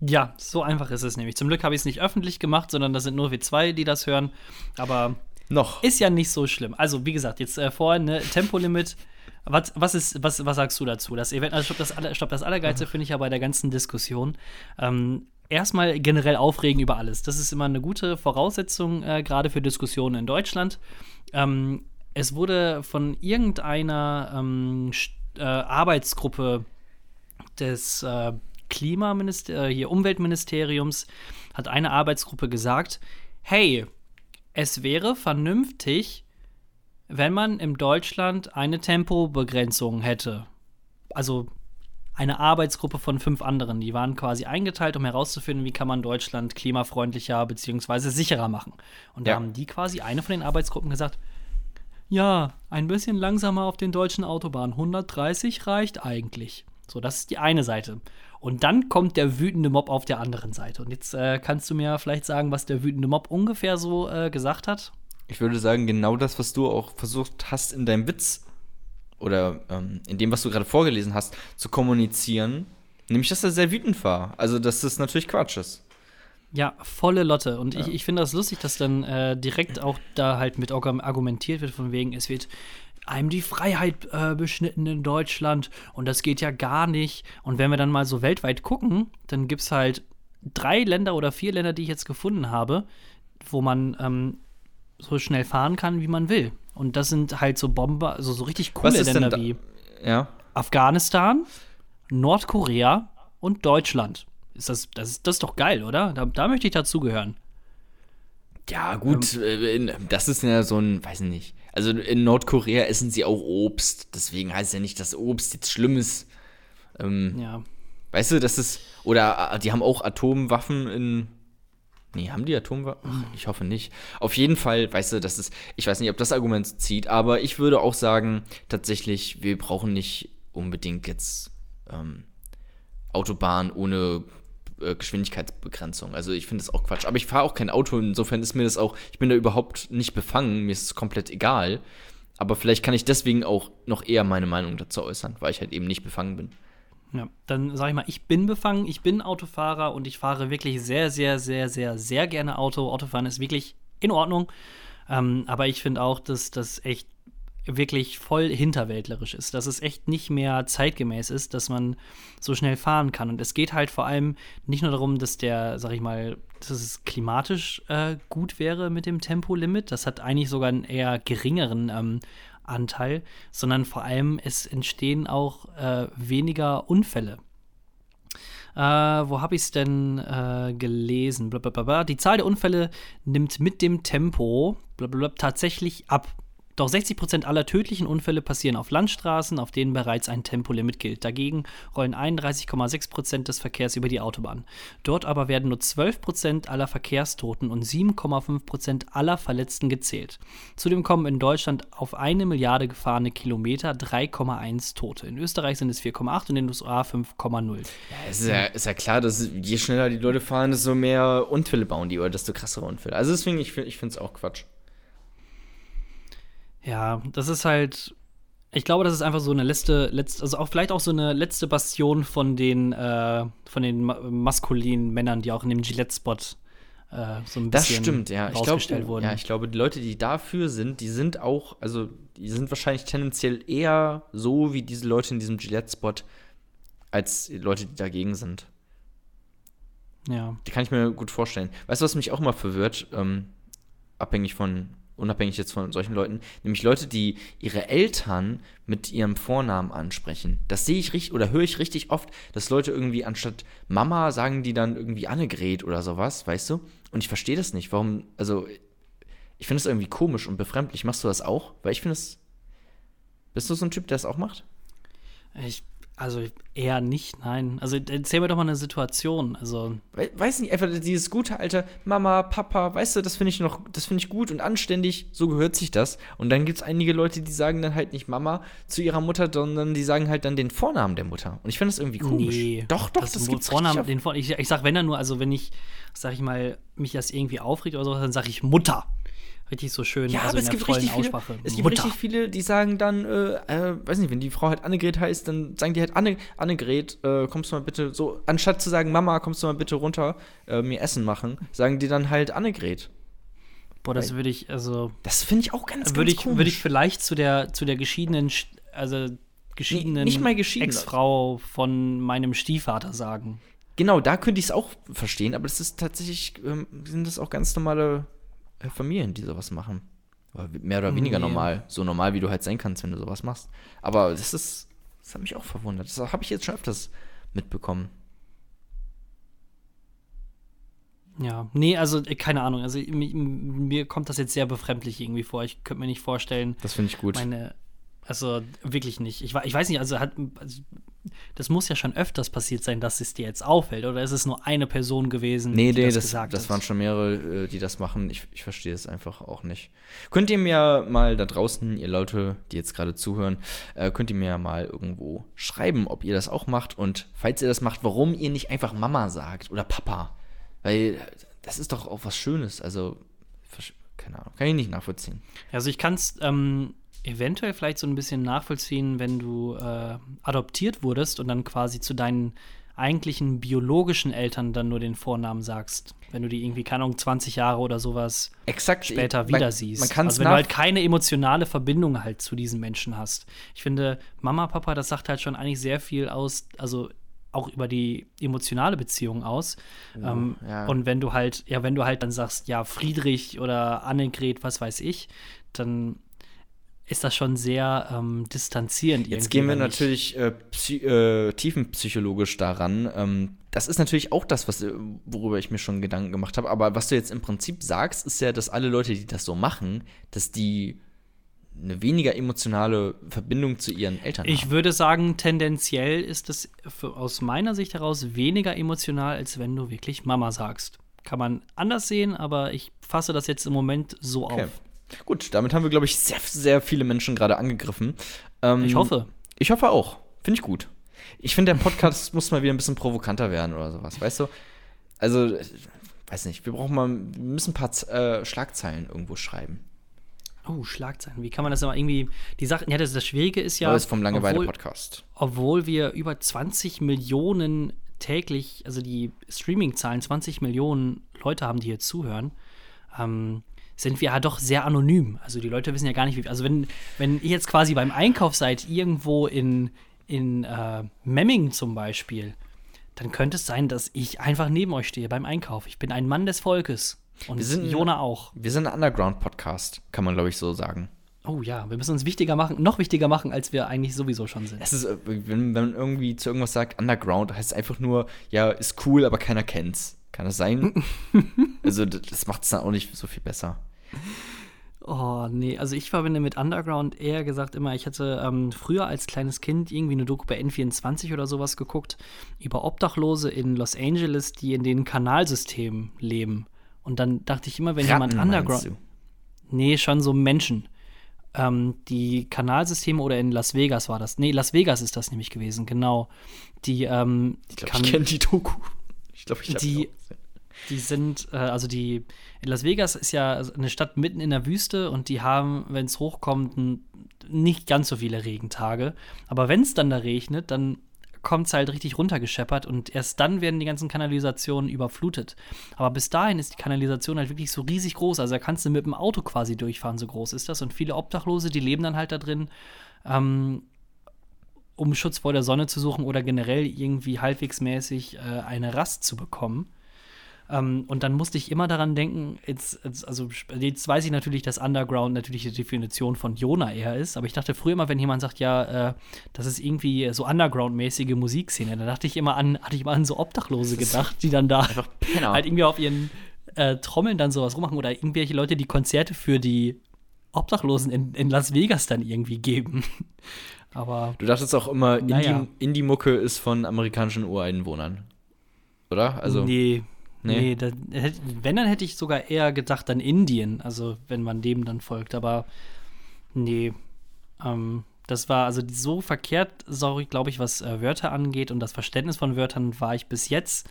Ja, so einfach ist es nämlich. Zum Glück habe ich es nicht öffentlich gemacht, sondern da sind nur wir zwei, die das hören. Aber noch. Ist ja nicht so schlimm. Also, wie gesagt, jetzt äh, vorhin, ne, Tempolimit. Was, was, ist, was, was sagst du dazu? Das Event, also stopp, das, aller, stopp, das Allergeilste finde ich ja bei der ganzen Diskussion. Ähm, erstmal generell aufregen über alles. Das ist immer eine gute Voraussetzung, äh, gerade für Diskussionen in Deutschland. Ähm, es wurde von irgendeiner ähm, äh, Arbeitsgruppe des äh, Klimaminister hier Umweltministeriums hat eine Arbeitsgruppe gesagt, hey, es wäre vernünftig, wenn man in Deutschland eine Tempobegrenzung hätte. Also eine Arbeitsgruppe von fünf anderen, die waren quasi eingeteilt, um herauszufinden, wie kann man Deutschland klimafreundlicher bzw. sicherer machen. Und da ja. haben die quasi eine von den Arbeitsgruppen gesagt, ja, ein bisschen langsamer auf den deutschen Autobahnen, 130 reicht eigentlich. So, das ist die eine Seite. Und dann kommt der wütende Mob auf der anderen Seite. Und jetzt äh, kannst du mir vielleicht sagen, was der wütende Mob ungefähr so äh, gesagt hat? Ich würde sagen, genau das, was du auch versucht hast in deinem Witz oder ähm, in dem, was du gerade vorgelesen hast, zu kommunizieren. Nämlich, dass er sehr wütend war. Also, dass das natürlich Quatsch ist. Ja, volle Lotte. Und ja. ich, ich finde das lustig, dass dann äh, direkt auch da halt mit argumentiert wird, von wegen, es wird einem die Freiheit äh, beschnitten in Deutschland und das geht ja gar nicht. Und wenn wir dann mal so weltweit gucken, dann gibt es halt drei Länder oder vier Länder, die ich jetzt gefunden habe, wo man ähm, so schnell fahren kann, wie man will. Und das sind halt so Bomber, also so richtig coole Länder wie ja. Afghanistan, Nordkorea und Deutschland. Ist das, das, ist, das ist doch geil, oder? Da, da möchte ich dazugehören. Ja, gut, ähm, das ist ja so ein, weiß ich nicht. Also in Nordkorea essen sie auch Obst. Deswegen heißt ja nicht, dass Obst jetzt schlimm ist. Ähm, ja. Weißt du, das ist. Oder äh, die haben auch Atomwaffen in. Nee, haben die Atomwaffen? Ich hoffe nicht. Auf jeden Fall, weißt du, das ist. Ich weiß nicht, ob das Argument zieht, aber ich würde auch sagen, tatsächlich, wir brauchen nicht unbedingt jetzt ähm, Autobahn ohne äh, Geschwindigkeitsbegrenzung. Also ich finde das auch Quatsch. Aber ich fahre auch kein Auto, insofern ist mir das auch, ich bin da überhaupt nicht befangen, mir ist es komplett egal. Aber vielleicht kann ich deswegen auch noch eher meine Meinung dazu äußern, weil ich halt eben nicht befangen bin. Ja, dann sage ich mal, ich bin befangen, ich bin Autofahrer und ich fahre wirklich sehr, sehr, sehr, sehr, sehr gerne Auto. Autofahren ist wirklich in Ordnung. Ähm, aber ich finde auch, dass das echt wirklich voll hinterwäldlerisch ist, dass es echt nicht mehr zeitgemäß ist, dass man so schnell fahren kann. Und es geht halt vor allem nicht nur darum, dass der, sag ich mal, dass es klimatisch äh, gut wäre mit dem Tempolimit. Das hat eigentlich sogar einen eher geringeren ähm, Anteil, sondern vor allem es entstehen auch äh, weniger Unfälle. Äh, wo habe ich es denn äh, gelesen? Blablabla. Die Zahl der Unfälle nimmt mit dem Tempo blablabla, tatsächlich ab. Doch 60 Prozent aller tödlichen Unfälle passieren auf Landstraßen, auf denen bereits ein Tempolimit gilt. Dagegen rollen 31,6 Prozent des Verkehrs über die Autobahn. Dort aber werden nur 12 Prozent aller Verkehrstoten und 7,5 Prozent aller Verletzten gezählt. Zudem kommen in Deutschland auf eine Milliarde gefahrene Kilometer 3,1 Tote. In Österreich sind es 4,8 und in den USA 5,0. Ja, ist ja, ist ja klar, dass je schneller die Leute fahren, desto mehr Unfälle bauen die oder desto krassere Unfälle. Also deswegen, ich, ich finde es auch Quatsch. Ja, das ist halt. Ich glaube, das ist einfach so eine letzte, letzte also auch vielleicht auch so eine letzte Bastion von den, äh, von den maskulinen Männern, die auch in dem Gillette-Spot äh, so ein bisschen das stimmt, ja. Ich glaub, wurden. Ja, ich glaube, die Leute, die dafür sind, die sind auch, also die sind wahrscheinlich tendenziell eher so wie diese Leute in diesem Gillette-Spot als Leute, die dagegen sind. Ja. Die kann ich mir gut vorstellen. Weißt du, was mich auch immer verwirrt, ähm, abhängig von, unabhängig jetzt von solchen Leuten, nämlich Leute, die ihre Eltern mit ihrem Vornamen ansprechen. Das sehe ich richtig oder höre ich richtig oft, dass Leute irgendwie anstatt Mama sagen die dann irgendwie Annegret oder sowas, weißt du? Und ich verstehe das nicht. Warum, also ich finde es irgendwie komisch und befremdlich. Machst du das auch? Weil ich finde es. Bist du so ein Typ, der es auch macht? Ich, also eher nicht, nein. Also erzähl mir doch mal eine Situation. Also. We weiß nicht, einfach dieses gute alte Mama, Papa, weißt du, das finde ich noch, das finde ich gut und anständig, so gehört sich das. Und dann gibt es einige Leute, die sagen dann halt nicht Mama zu ihrer Mutter, sondern die sagen halt dann den Vornamen der Mutter. Und ich finde das irgendwie komisch. Nee, doch, doch, das, das, das gibt's Vornamen, den Vor ich, ich sag, wenn dann nur, also wenn ich, sag ich mal, mich das irgendwie aufregt oder so, dann sage ich Mutter. Richtig so schön, Ja, also aber es gibt, richtig viele, Aussprache. es gibt Mutter. richtig viele, die sagen dann, äh, äh, weiß nicht, wenn die Frau halt Annegret heißt, dann sagen die halt Anne, Annegret, äh, kommst du mal bitte so, anstatt zu sagen, Mama, kommst du mal bitte runter, äh, mir Essen machen, sagen die dann halt Annegret. Boah, das würde ich, also, Das finde ich auch ganz, würde ganz ich, würde ich vielleicht zu der, zu der geschiedenen, Sch- also geschiedenen nicht mal geschieden. Ex-Frau von meinem Stiefvater sagen. Genau, da könnte ich es auch verstehen, aber das ist tatsächlich, ähm, sind das auch ganz normale Familien, die sowas machen. Mehr oder weniger Nee. normal. So normal, wie du halt sein kannst, wenn du sowas machst. Aber das ist, das hat mich auch verwundert. Das habe ich jetzt schon öfters mitbekommen. Ja, nee, also äh, keine Ahnung. Also mi- mir kommt das jetzt sehr befremdlich irgendwie vor. Ich könnte mir nicht vorstellen, Das finde ich gut. meine, also wirklich nicht. Ich, ich weiß nicht, also hat, also, das muss ja schon öfters passiert sein, dass es dir jetzt auffällt. Oder ist es nur eine Person gewesen, Nee, die nee, das, das, gesagt das hat? waren schon mehrere, äh, die das machen. Ich, ich verstehe es einfach auch nicht. Könnt ihr mir mal da draußen, ihr Leute, die jetzt gerade zuhören, äh, könnt ihr mir mal irgendwo schreiben, ob ihr das auch macht und falls ihr das macht, warum ihr nicht einfach Mama sagt oder Papa. Weil das ist doch auch was Schönes. Also, keine Ahnung, kann ich nicht nachvollziehen. Also ich kann es ähm, eventuell vielleicht so ein bisschen nachvollziehen, wenn du äh, adoptiert wurdest und dann quasi zu deinen eigentlichen biologischen Eltern dann nur den Vornamen sagst. Wenn du die irgendwie, keine Ahnung, 20 Jahre oder sowas Exakt. später man, wieder siehst. Man also wenn du halt keine emotionale Verbindung halt zu diesen Menschen hast. Ich finde, Mama, Papa, das sagt halt schon eigentlich sehr viel aus, also auch über die emotionale Beziehung aus. ähm, ja. Und wenn du halt, ja, wenn du halt dann sagst, ja, Friedrich oder Annegret, was weiß ich, dann ist das schon sehr ähm, distanzierend. Jetzt gehen wir natürlich äh, äh, tiefenpsychologisch daran. Ähm, das ist natürlich auch das, was, äh, worüber ich mir schon Gedanken gemacht habe. Aber was du jetzt im Prinzip sagst, ist ja, dass alle Leute, die das so machen, dass die eine weniger emotionale Verbindung zu ihren Eltern Ich haben. würde sagen, tendenziell ist es aus meiner Sicht heraus weniger emotional, als wenn du wirklich Mama sagst. Kann man anders sehen, aber ich fasse das jetzt im Moment so Okay. auf. Gut, damit haben wir, glaube ich, sehr, sehr viele Menschen gerade angegriffen. Ähm, Ich hoffe. Ich hoffe auch. Finde ich gut. Ich finde, der Podcast muss mal wieder ein bisschen provokanter werden oder sowas, weißt du? Also, äh, weiß nicht, wir brauchen mal, wir müssen ein paar äh, Schlagzeilen irgendwo schreiben. Oh, Schlagzeilen. Wie kann man das aber irgendwie. Die Sache, ja, das, das Schwierige ist ja. Ist vom obwohl, Langeweile-Podcast. obwohl wir über 20 Millionen täglich, also die Streaming-Zahlen, 20 Millionen Leute haben, die hier zuhören, ähm, sind wir ja doch sehr anonym. Also die Leute wissen ja gar nicht, wie. Also wenn, wenn ihr jetzt quasi beim Einkauf seid, irgendwo in, in äh, Memmingen zum Beispiel, dann könnte es sein, dass ich einfach neben euch stehe beim Einkauf. Ich bin ein Mann des Volkes. Und Wir sind- Jona auch. Wir sind ein Underground-Podcast, kann man, glaube ich, so sagen. Oh ja, wir müssen uns wichtiger machen, noch wichtiger machen, als wir eigentlich sowieso schon sind. Es ist, äh, wenn, wenn man irgendwie zu irgendwas sagt, Underground, heißt es einfach nur, ja, ist cool, aber keiner kennt's. Kann das sein? also, das macht es dann auch nicht so viel besser. Oh, nee, also ich verbinde mit Underground eher gesagt immer, ich hatte ähm, früher als kleines Kind irgendwie eine Doku bei N24 oder sowas geguckt über Obdachlose in Los Angeles, die in den Kanalsystemen leben. Und dann dachte ich immer, wenn jemand Ratten, meinst Underground. Nee, schon so Menschen. Ähm, die Kanalsysteme oder in Las Vegas war das. Nee, Las Vegas ist das nämlich gewesen, genau. Die, ähm, Ich glaube, kann- ich kenne die Doku. Ich glaube, ich habe Die- die. sind, äh, also die, in Las Vegas ist ja eine Stadt mitten in der Wüste und die haben, wenn es hochkommt, nicht ganz so viele Regentage. Aber wenn es dann da regnet, dann kommt es halt richtig runtergescheppert und erst dann werden die ganzen Kanalisationen überflutet. Aber bis dahin ist die Kanalisation halt wirklich so riesig groß. Also da kannst du mit dem Auto quasi durchfahren, so groß ist das. Und viele Obdachlose, die leben dann halt da drin. Ähm, um Schutz vor der Sonne zu suchen oder generell irgendwie halbwegs mäßig äh, eine Rast zu bekommen. Ähm, und dann musste ich immer daran denken, jetzt, also jetzt weiß ich natürlich, dass Underground natürlich die Definition von Jona eher ist, aber ich dachte früher immer, wenn jemand sagt, ja, äh, das ist irgendwie so Underground-mäßige Musikszene, dann dachte ich immer an, hatte ich immer an so Obdachlose gedacht, die dann da halt irgendwie auf ihren äh, Trommeln dann sowas rummachen oder irgendwelche Leute, die Konzerte für die Obdachlosen in, in Las Vegas dann irgendwie geben. Aber. Du dachtest auch immer, naja. Indie-Mucke ist von amerikanischen Ureinwohnern. Oder? Also. Nee. Nee, nee das, wenn, dann hätte ich sogar eher gedacht an Indien, also wenn man dem dann folgt, aber nee. Ähm, das war also so verkehrt, sorry, glaube ich, was äh, Wörter angeht und das Verständnis von Wörtern war ich bis jetzt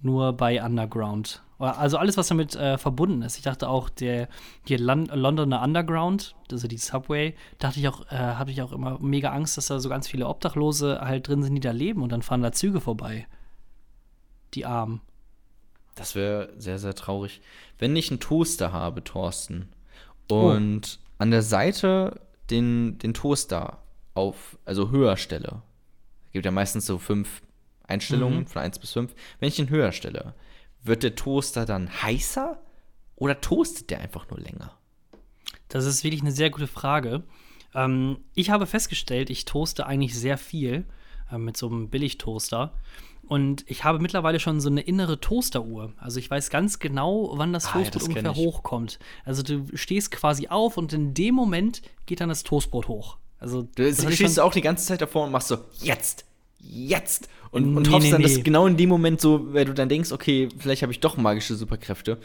nur bei Underground. Also alles, was damit äh, verbunden ist. Ich dachte auch, der hier Lon Londoner Underground, also die Subway, dachte ich auch, äh, hatte ich auch immer mega Angst, dass da so ganz viele Obdachlose halt drin sind, die da leben und dann fahren da Züge vorbei. Die Armen. Das wäre sehr, sehr traurig. Wenn ich einen Toaster habe, Thorsten, und oh. an der Seite den, den Toaster auf, also höher stelle, gibt ja meistens so fünf Einstellungen mhm. von 1 bis 5. Wenn ich ihn höher stelle, wird der Toaster dann heißer oder toastet der einfach nur länger? Das ist wirklich eine sehr gute Frage. Ähm, ich habe festgestellt, ich toaste eigentlich sehr viel äh, mit so einem Billigtoaster. Und ich habe mittlerweile schon so eine innere Toasteruhr. Also ich weiß ganz genau, wann das ah, Toastbrot ja, ungefähr hochkommt. Also du stehst quasi auf und in dem Moment geht dann das Toastbrot hoch. Also du stehst auch die ganze Zeit davor und machst so, jetzt, jetzt. Und, und nee, hoffst nee, dann, nee. dass genau in dem Moment so, wenn du dann denkst, okay, vielleicht habe ich doch magische Superkräfte.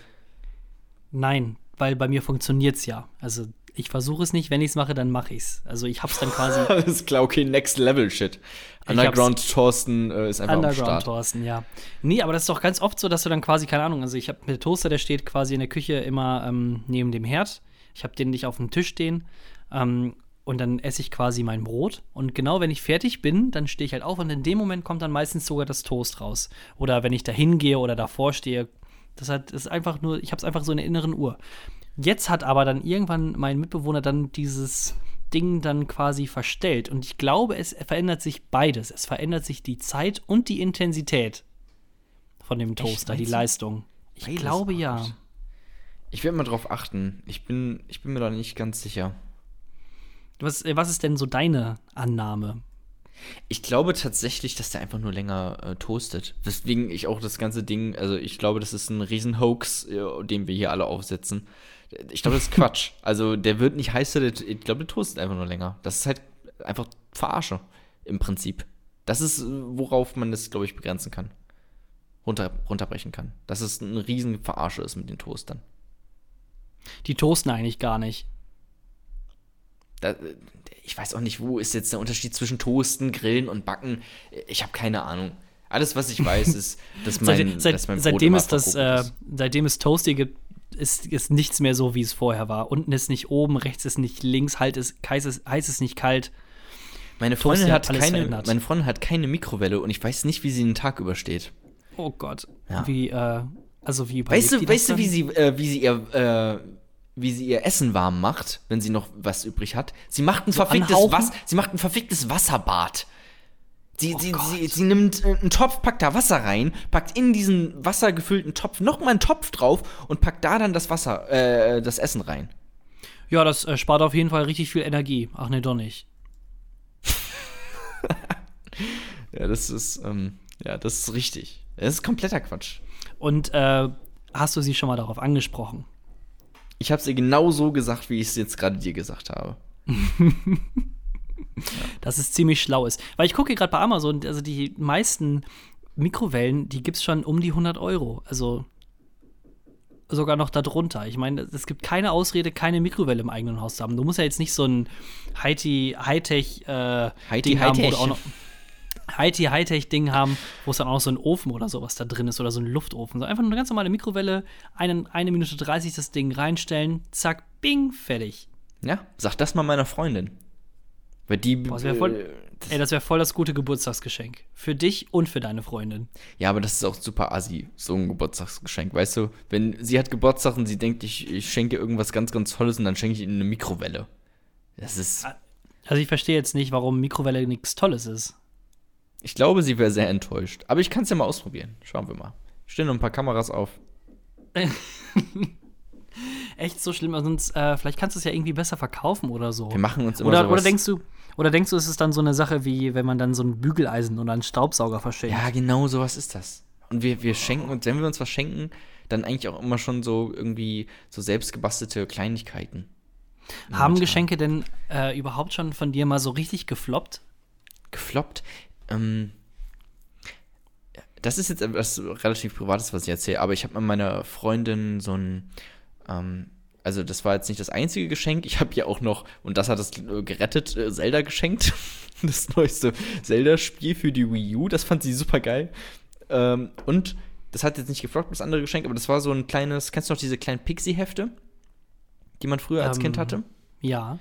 Nein, weil bei mir funktioniert es ja. Also ich versuche es nicht, wenn ich es mache, dann mache ich es. Also ich habe es dann quasi. das ist klar, okay, Next Level Shit. Underground Thorsten äh, ist einfach Underground am Start. Thorsten, ja. Nee, aber das ist doch ganz oft so, dass du dann quasi, keine Ahnung, also ich habe einen Toaster, der steht quasi in der Küche immer ähm, neben dem Herd. Ich habe den nicht auf dem Tisch stehen. Ähm, und dann esse ich quasi mein Brot. Und genau wenn ich fertig bin, dann stehe ich halt auf und in dem Moment kommt dann meistens sogar das Toast raus. Oder wenn ich da hingehe oder davor stehe. Das, hat, das ist einfach nur, ich habe es einfach so in der inneren Uhr. Jetzt hat aber dann irgendwann mein Mitbewohner dann dieses Ding dann quasi verstellt. Und ich glaube, es verändert sich beides. Es verändert sich die Zeit und die Intensität von dem Toaster, die Leistung. Ich beides glaube ja. Ich werde mal drauf achten. Ich bin, ich bin mir da nicht ganz sicher. Was, äh, was ist denn so deine Annahme? Ich glaube tatsächlich, dass der einfach nur länger äh, toastet. Weswegen ich auch das ganze Ding, also ich glaube, das ist ein Riesenhoax, äh, den wir hier alle aufsetzen. Ich glaube, das ist Quatsch. also der wird nicht heißer, der, ich glaube, der toastet einfach nur länger. Das ist halt einfach Verarsche im Prinzip. Das ist, worauf man das, glaube ich, begrenzen kann. Runter, runterbrechen kann. Dass es ein riesen Verarsche ist mit den Toastern. Die toasten eigentlich gar nicht da, ich weiß auch nicht, wo ist jetzt der Unterschied zwischen Toasten, Grillen und Backen. Ich habe keine Ahnung. Alles, was ich weiß, ist, dass mein, Seit, dass mein seitdem das, äh, seitdem es Toasty gibt, ist, ist nichts mehr so, wie es vorher war. Unten ist nicht oben, rechts ist nicht links, halt ist, heiß, ist, heiß ist nicht kalt. Meine Freundin, hat keine, meine Freundin hat keine Mikrowelle und ich weiß nicht, wie sie den Tag übersteht. Oh Gott. Ja. Wie, äh, also wie Weißt du, weißt du, wie sie, äh, wie sie ihr, äh, wie sie ihr Essen warm macht, wenn sie noch was übrig hat. Sie macht ein, so verficktes, was, sie macht ein verficktes Wasserbad. Sie, oh sie, sie, sie, nimmt äh, einen Topf, packt da Wasser rein, packt in diesen wassergefüllten Topf nochmal einen Topf drauf und packt da dann das Wasser, äh, das Essen rein. Ja, das äh, spart auf jeden Fall richtig viel Energie. Ach nee, doch nicht. ja, das ist, ähm, ja, das ist richtig. Das ist kompletter Quatsch. Und äh, hast du sie schon mal darauf angesprochen? Ich habe es ihr genau so gesagt, wie ich es jetzt gerade dir gesagt habe. Dass es ziemlich schlau ist. Weil ich gucke gerade bei Amazon, also die meisten Mikrowellen, die gibt es schon um die 100 Euro. Also sogar noch darunter. Ich meine, es gibt keine Ausrede, keine Mikrowelle im eigenen Haus zu haben. Du musst ja jetzt nicht so ein Hightech äh, Ding haben, wo du auch noch Hightech-Ding haben, wo es dann auch noch so ein Ofen oder sowas da drin ist oder so ein Luftofen. So einfach nur eine ganz normale Mikrowelle, einen, eine Minute 30 das Ding reinstellen, zack, bing, fertig. Ja, sag das mal meiner Freundin. Weil die. Boah, das voll, äh, das ey, das wäre voll das gute Geburtstagsgeschenk. Für dich und für deine Freundin. Ja, aber das ist auch super assi, so ein Geburtstagsgeschenk. Weißt du, wenn sie hat Geburtstag und sie denkt, ich, ich schenke irgendwas ganz, ganz Tolles und dann schenke ich ihnen eine Mikrowelle. Das ist. Also ich verstehe jetzt nicht, warum Mikrowelle nichts Tolles ist. Ich glaube, sie wäre sehr enttäuscht. Aber ich kann es ja mal ausprobieren. Schauen wir mal. Stellen noch ein paar Kameras auf. Echt so schlimm, sonst äh, vielleicht kannst du es ja irgendwie besser verkaufen oder so. Wir machen uns immer oder, sowas. oder denkst du, oder denkst du, es ist dann so eine Sache wie, wenn man dann so ein Bügeleisen oder einen Staubsauger verschenkt? Ja, genau sowas ist das. Und wir, wir schenken uns, wenn wir uns was schenken, dann eigentlich auch immer schon so irgendwie so selbstgebastelte Kleinigkeiten. Haben Momentan. Geschenke denn äh, überhaupt schon von dir mal so richtig gefloppt? gefloppt. Ähm, das ist jetzt etwas relativ Privates, was ich erzähle, aber ich habe mal meiner Freundin so ein, ähm, also das war jetzt nicht das einzige Geschenk, ich habe ihr auch noch, und das hat es äh, gerettet, äh, Zelda geschenkt. Das neueste Zelda-Spiel für die Wii U, das fand sie super geil. Ähm, und das hat jetzt nicht gefloppt, das andere Geschenk, aber das war so ein kleines, kennst du noch diese kleinen Pixie-Hefte, die man früher als Ähm, Kind hatte? Ja.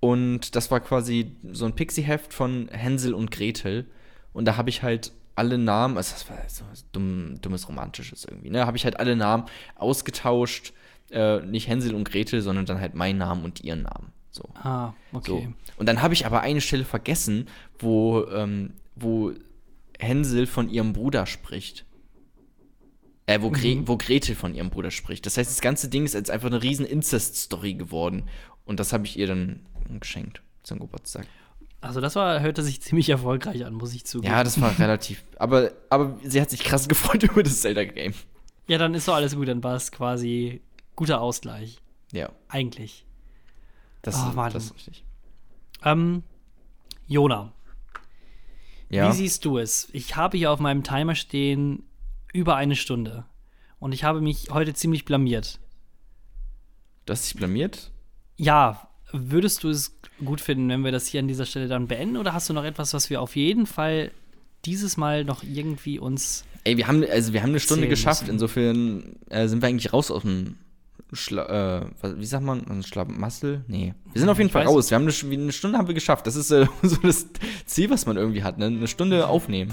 Und das war quasi so ein Pixie-Heft von Hänsel und Gretel. Und da habe ich halt alle Namen, also das war so was dumm, dummes Romantisches irgendwie, ne? Habe ich halt alle Namen ausgetauscht. Äh, nicht Hänsel und Gretel, sondern dann halt meinen Namen und ihren Namen. So. Ah, okay. So. Und dann habe ich aber eine Stelle vergessen, wo, ähm, wo Hänsel von ihrem Bruder spricht. Äh, wo, Gre Mhm. wo Gretel von ihrem Bruder spricht. Das heißt, das ganze Ding ist jetzt einfach eine riesen Incest-Story geworden. Und das habe ich ihr dann geschenkt zum Geburtstag. Also das war, hörte sich ziemlich erfolgreich an, muss ich zugeben. Ja, das war relativ. Aber, aber sie hat sich krass gefreut über das Zelda-Game. Ja, dann ist doch alles gut, dann war es quasi guter Ausgleich. Ja, Eigentlich. das, Oh, Mann. das ist richtig. Ähm, Jona, Ja. wie siehst du es? Ich habe hier auf meinem Timer stehen über eine Stunde. Und ich habe mich heute ziemlich blamiert. Du hast dich blamiert? Ja, würdest du es gut finden, wenn wir das hier an dieser Stelle dann beenden? Oder hast du noch etwas, was wir auf jeden Fall dieses Mal noch irgendwie uns. Ey, wir haben, also wir haben eine Stunde geschafft. müssen. Insofern äh, sind wir eigentlich raus aus dem Schla äh, wie sagt man? Ein Schlamassel? Nee. Wir sind auf jeden Ich Fall weiß- raus. Wir haben eine, eine Stunde haben wir geschafft. Das ist äh, so das Ziel, was man irgendwie hat. Ne? Eine Stunde aufnehmen.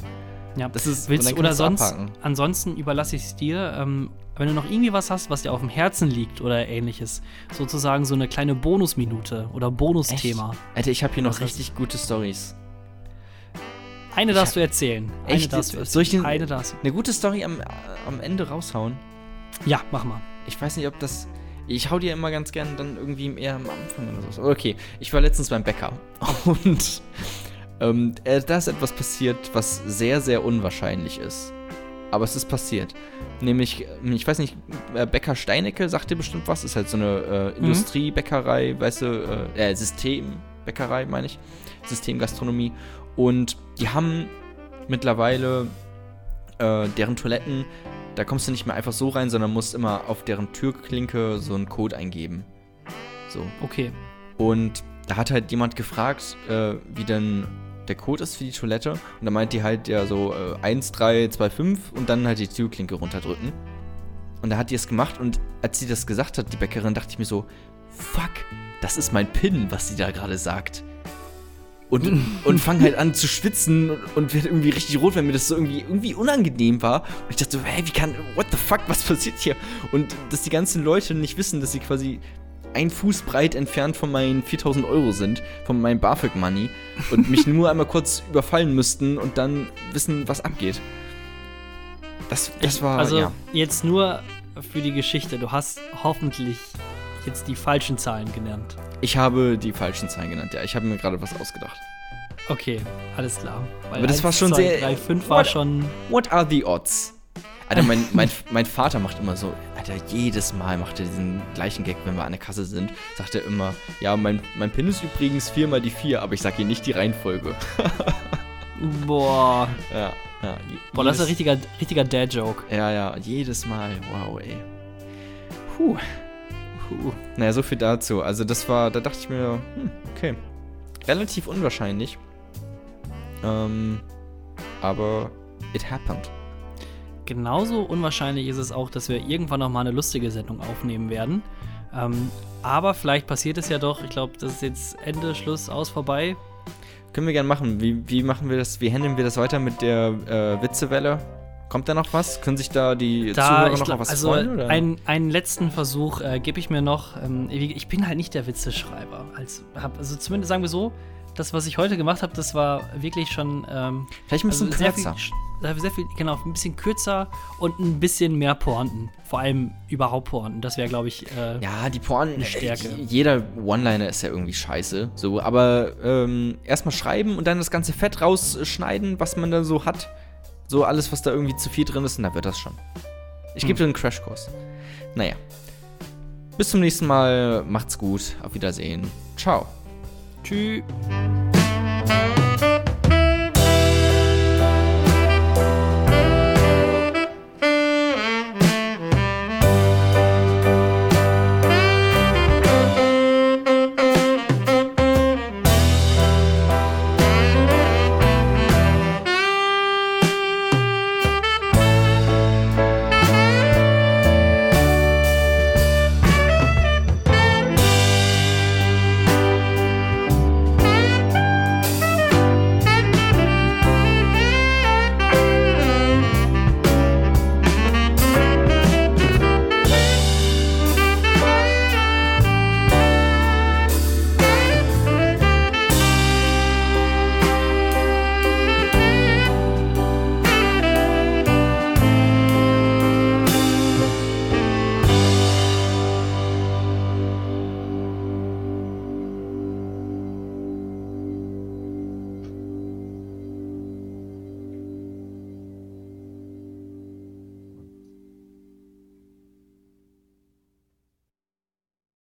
Ja, Das ist, willst du oder sonst. abhaken. Ansonsten überlasse ich es dir. Ähm, wenn du noch irgendwie was hast, was dir auf dem Herzen liegt oder ähnliches, sozusagen so eine kleine Bonusminute oder Bonusthema. Alter, ich habe hier noch Was hast richtig gute Stories. Eine darfst hab- du erzählen. Eine Echt? darfst du Soll ich erzählen. den- Eine darfst du. Eine gute Story am, äh, am Ende raushauen. Ja, mach mal. Ich weiß nicht, ob das. Ich hau dir immer ganz gern dann irgendwie eher am Anfang oder so. Aber Okay, ich war letztens beim Bäcker und ähm, äh, da ist etwas passiert, was sehr, sehr unwahrscheinlich ist. Aber es ist passiert. Nämlich, äh, ich weiß nicht, äh, Bäcker Steinecke sagt dir bestimmt was. Ist halt so eine äh, Industriebäckerei, weißt du, äh, äh, Systembäckerei, meine ich. Systemgastronomie. Und die haben mittlerweile äh, deren Toiletten da kommst du nicht mehr einfach so rein, sondern musst immer auf deren Türklinke so einen Code eingeben. So. Okay. Und da hat halt jemand gefragt, äh, wie denn der Code ist für die Toilette. Und da meint die halt ja so äh, 1, 3, 2, 5 und dann halt die Türklinke runterdrücken. Und da hat die es gemacht und als sie das gesagt hat, die Bäckerin, dachte ich mir so, fuck, das ist mein PIN, was sie da gerade sagt. Und, und fang halt an zu schwitzen und, und wird irgendwie richtig rot, weil mir das so irgendwie, irgendwie unangenehm war. Und ich dachte so, hey, wie kann, what the fuck, was passiert hier? Und dass die ganzen Leute nicht wissen, dass sie quasi ein Fuß breit entfernt von meinen 4000 Euro sind, von meinem BAföG-Money und mich nur einmal kurz überfallen müssten und dann wissen, was abgeht. Das, das war, also ja. jetzt nur für die Geschichte. Du hast hoffentlich jetzt die falschen Zahlen genannt. Ich habe die falschen Zahlen genannt, ja. Ich habe mir gerade was ausgedacht. Okay, alles klar. Weil Aber das war schon 2, sehr- 3, 5 war What- schon. What are the odds? Alter, mein, mein, mein Vater macht immer so, Alter, jedes Mal macht er diesen gleichen Gag, wenn wir an der Kasse sind, sagt er immer, ja, mein, mein PIN ist übrigens 4 mal die 4, aber ich sag ihr nicht die Reihenfolge. Boah. Ja, ja. Boah, das ist ein richtiger, richtiger Dad-Joke. Ja, ja, jedes Mal. Wow, ey. Puh. Puh. Naja, so viel dazu. Also das war, da dachte ich mir, hm, okay. Relativ unwahrscheinlich. Ähm, aber it happened. Genauso unwahrscheinlich ist es auch, dass wir irgendwann noch mal eine lustige Sendung aufnehmen werden. Ähm, aber vielleicht passiert es ja doch. Ich glaube, das ist jetzt Ende, Schluss, aus, vorbei. Können wir gerne machen. Wie, wie machen wir das? Wie handeln wir das weiter mit der äh, Witzewelle? Kommt da noch was? Können sich da die Da, Zuhörer noch glaub, was also freuen? Oder? ein, einen letzten Versuch äh, gebe ich mir noch. Ähm, ich bin halt nicht der Witzeschreiber. Also, hab, also zumindest sagen wir so, das, was ich heute gemacht habe, das war wirklich schon. Ähm, Vielleicht ein bisschen also kürzer. Viel, sehr viel, genau, ein bisschen kürzer und ein bisschen mehr Pointen. Vor allem überhaupt Pointen. Das wäre, glaube ich. Äh, ja, die Pointen. Stärke. äh, Jeder One-Liner ist ja irgendwie scheiße. So, aber ähm, erstmal schreiben und dann das ganze Fett rausschneiden, was man da so hat. So alles, was da irgendwie zu viel drin ist, und dann wird das schon. Ich gebe Hm. dir einen Crashkurs. Naja. Bis zum nächsten Mal. Macht's gut. Auf Wiedersehen. Ciao. Tschüss.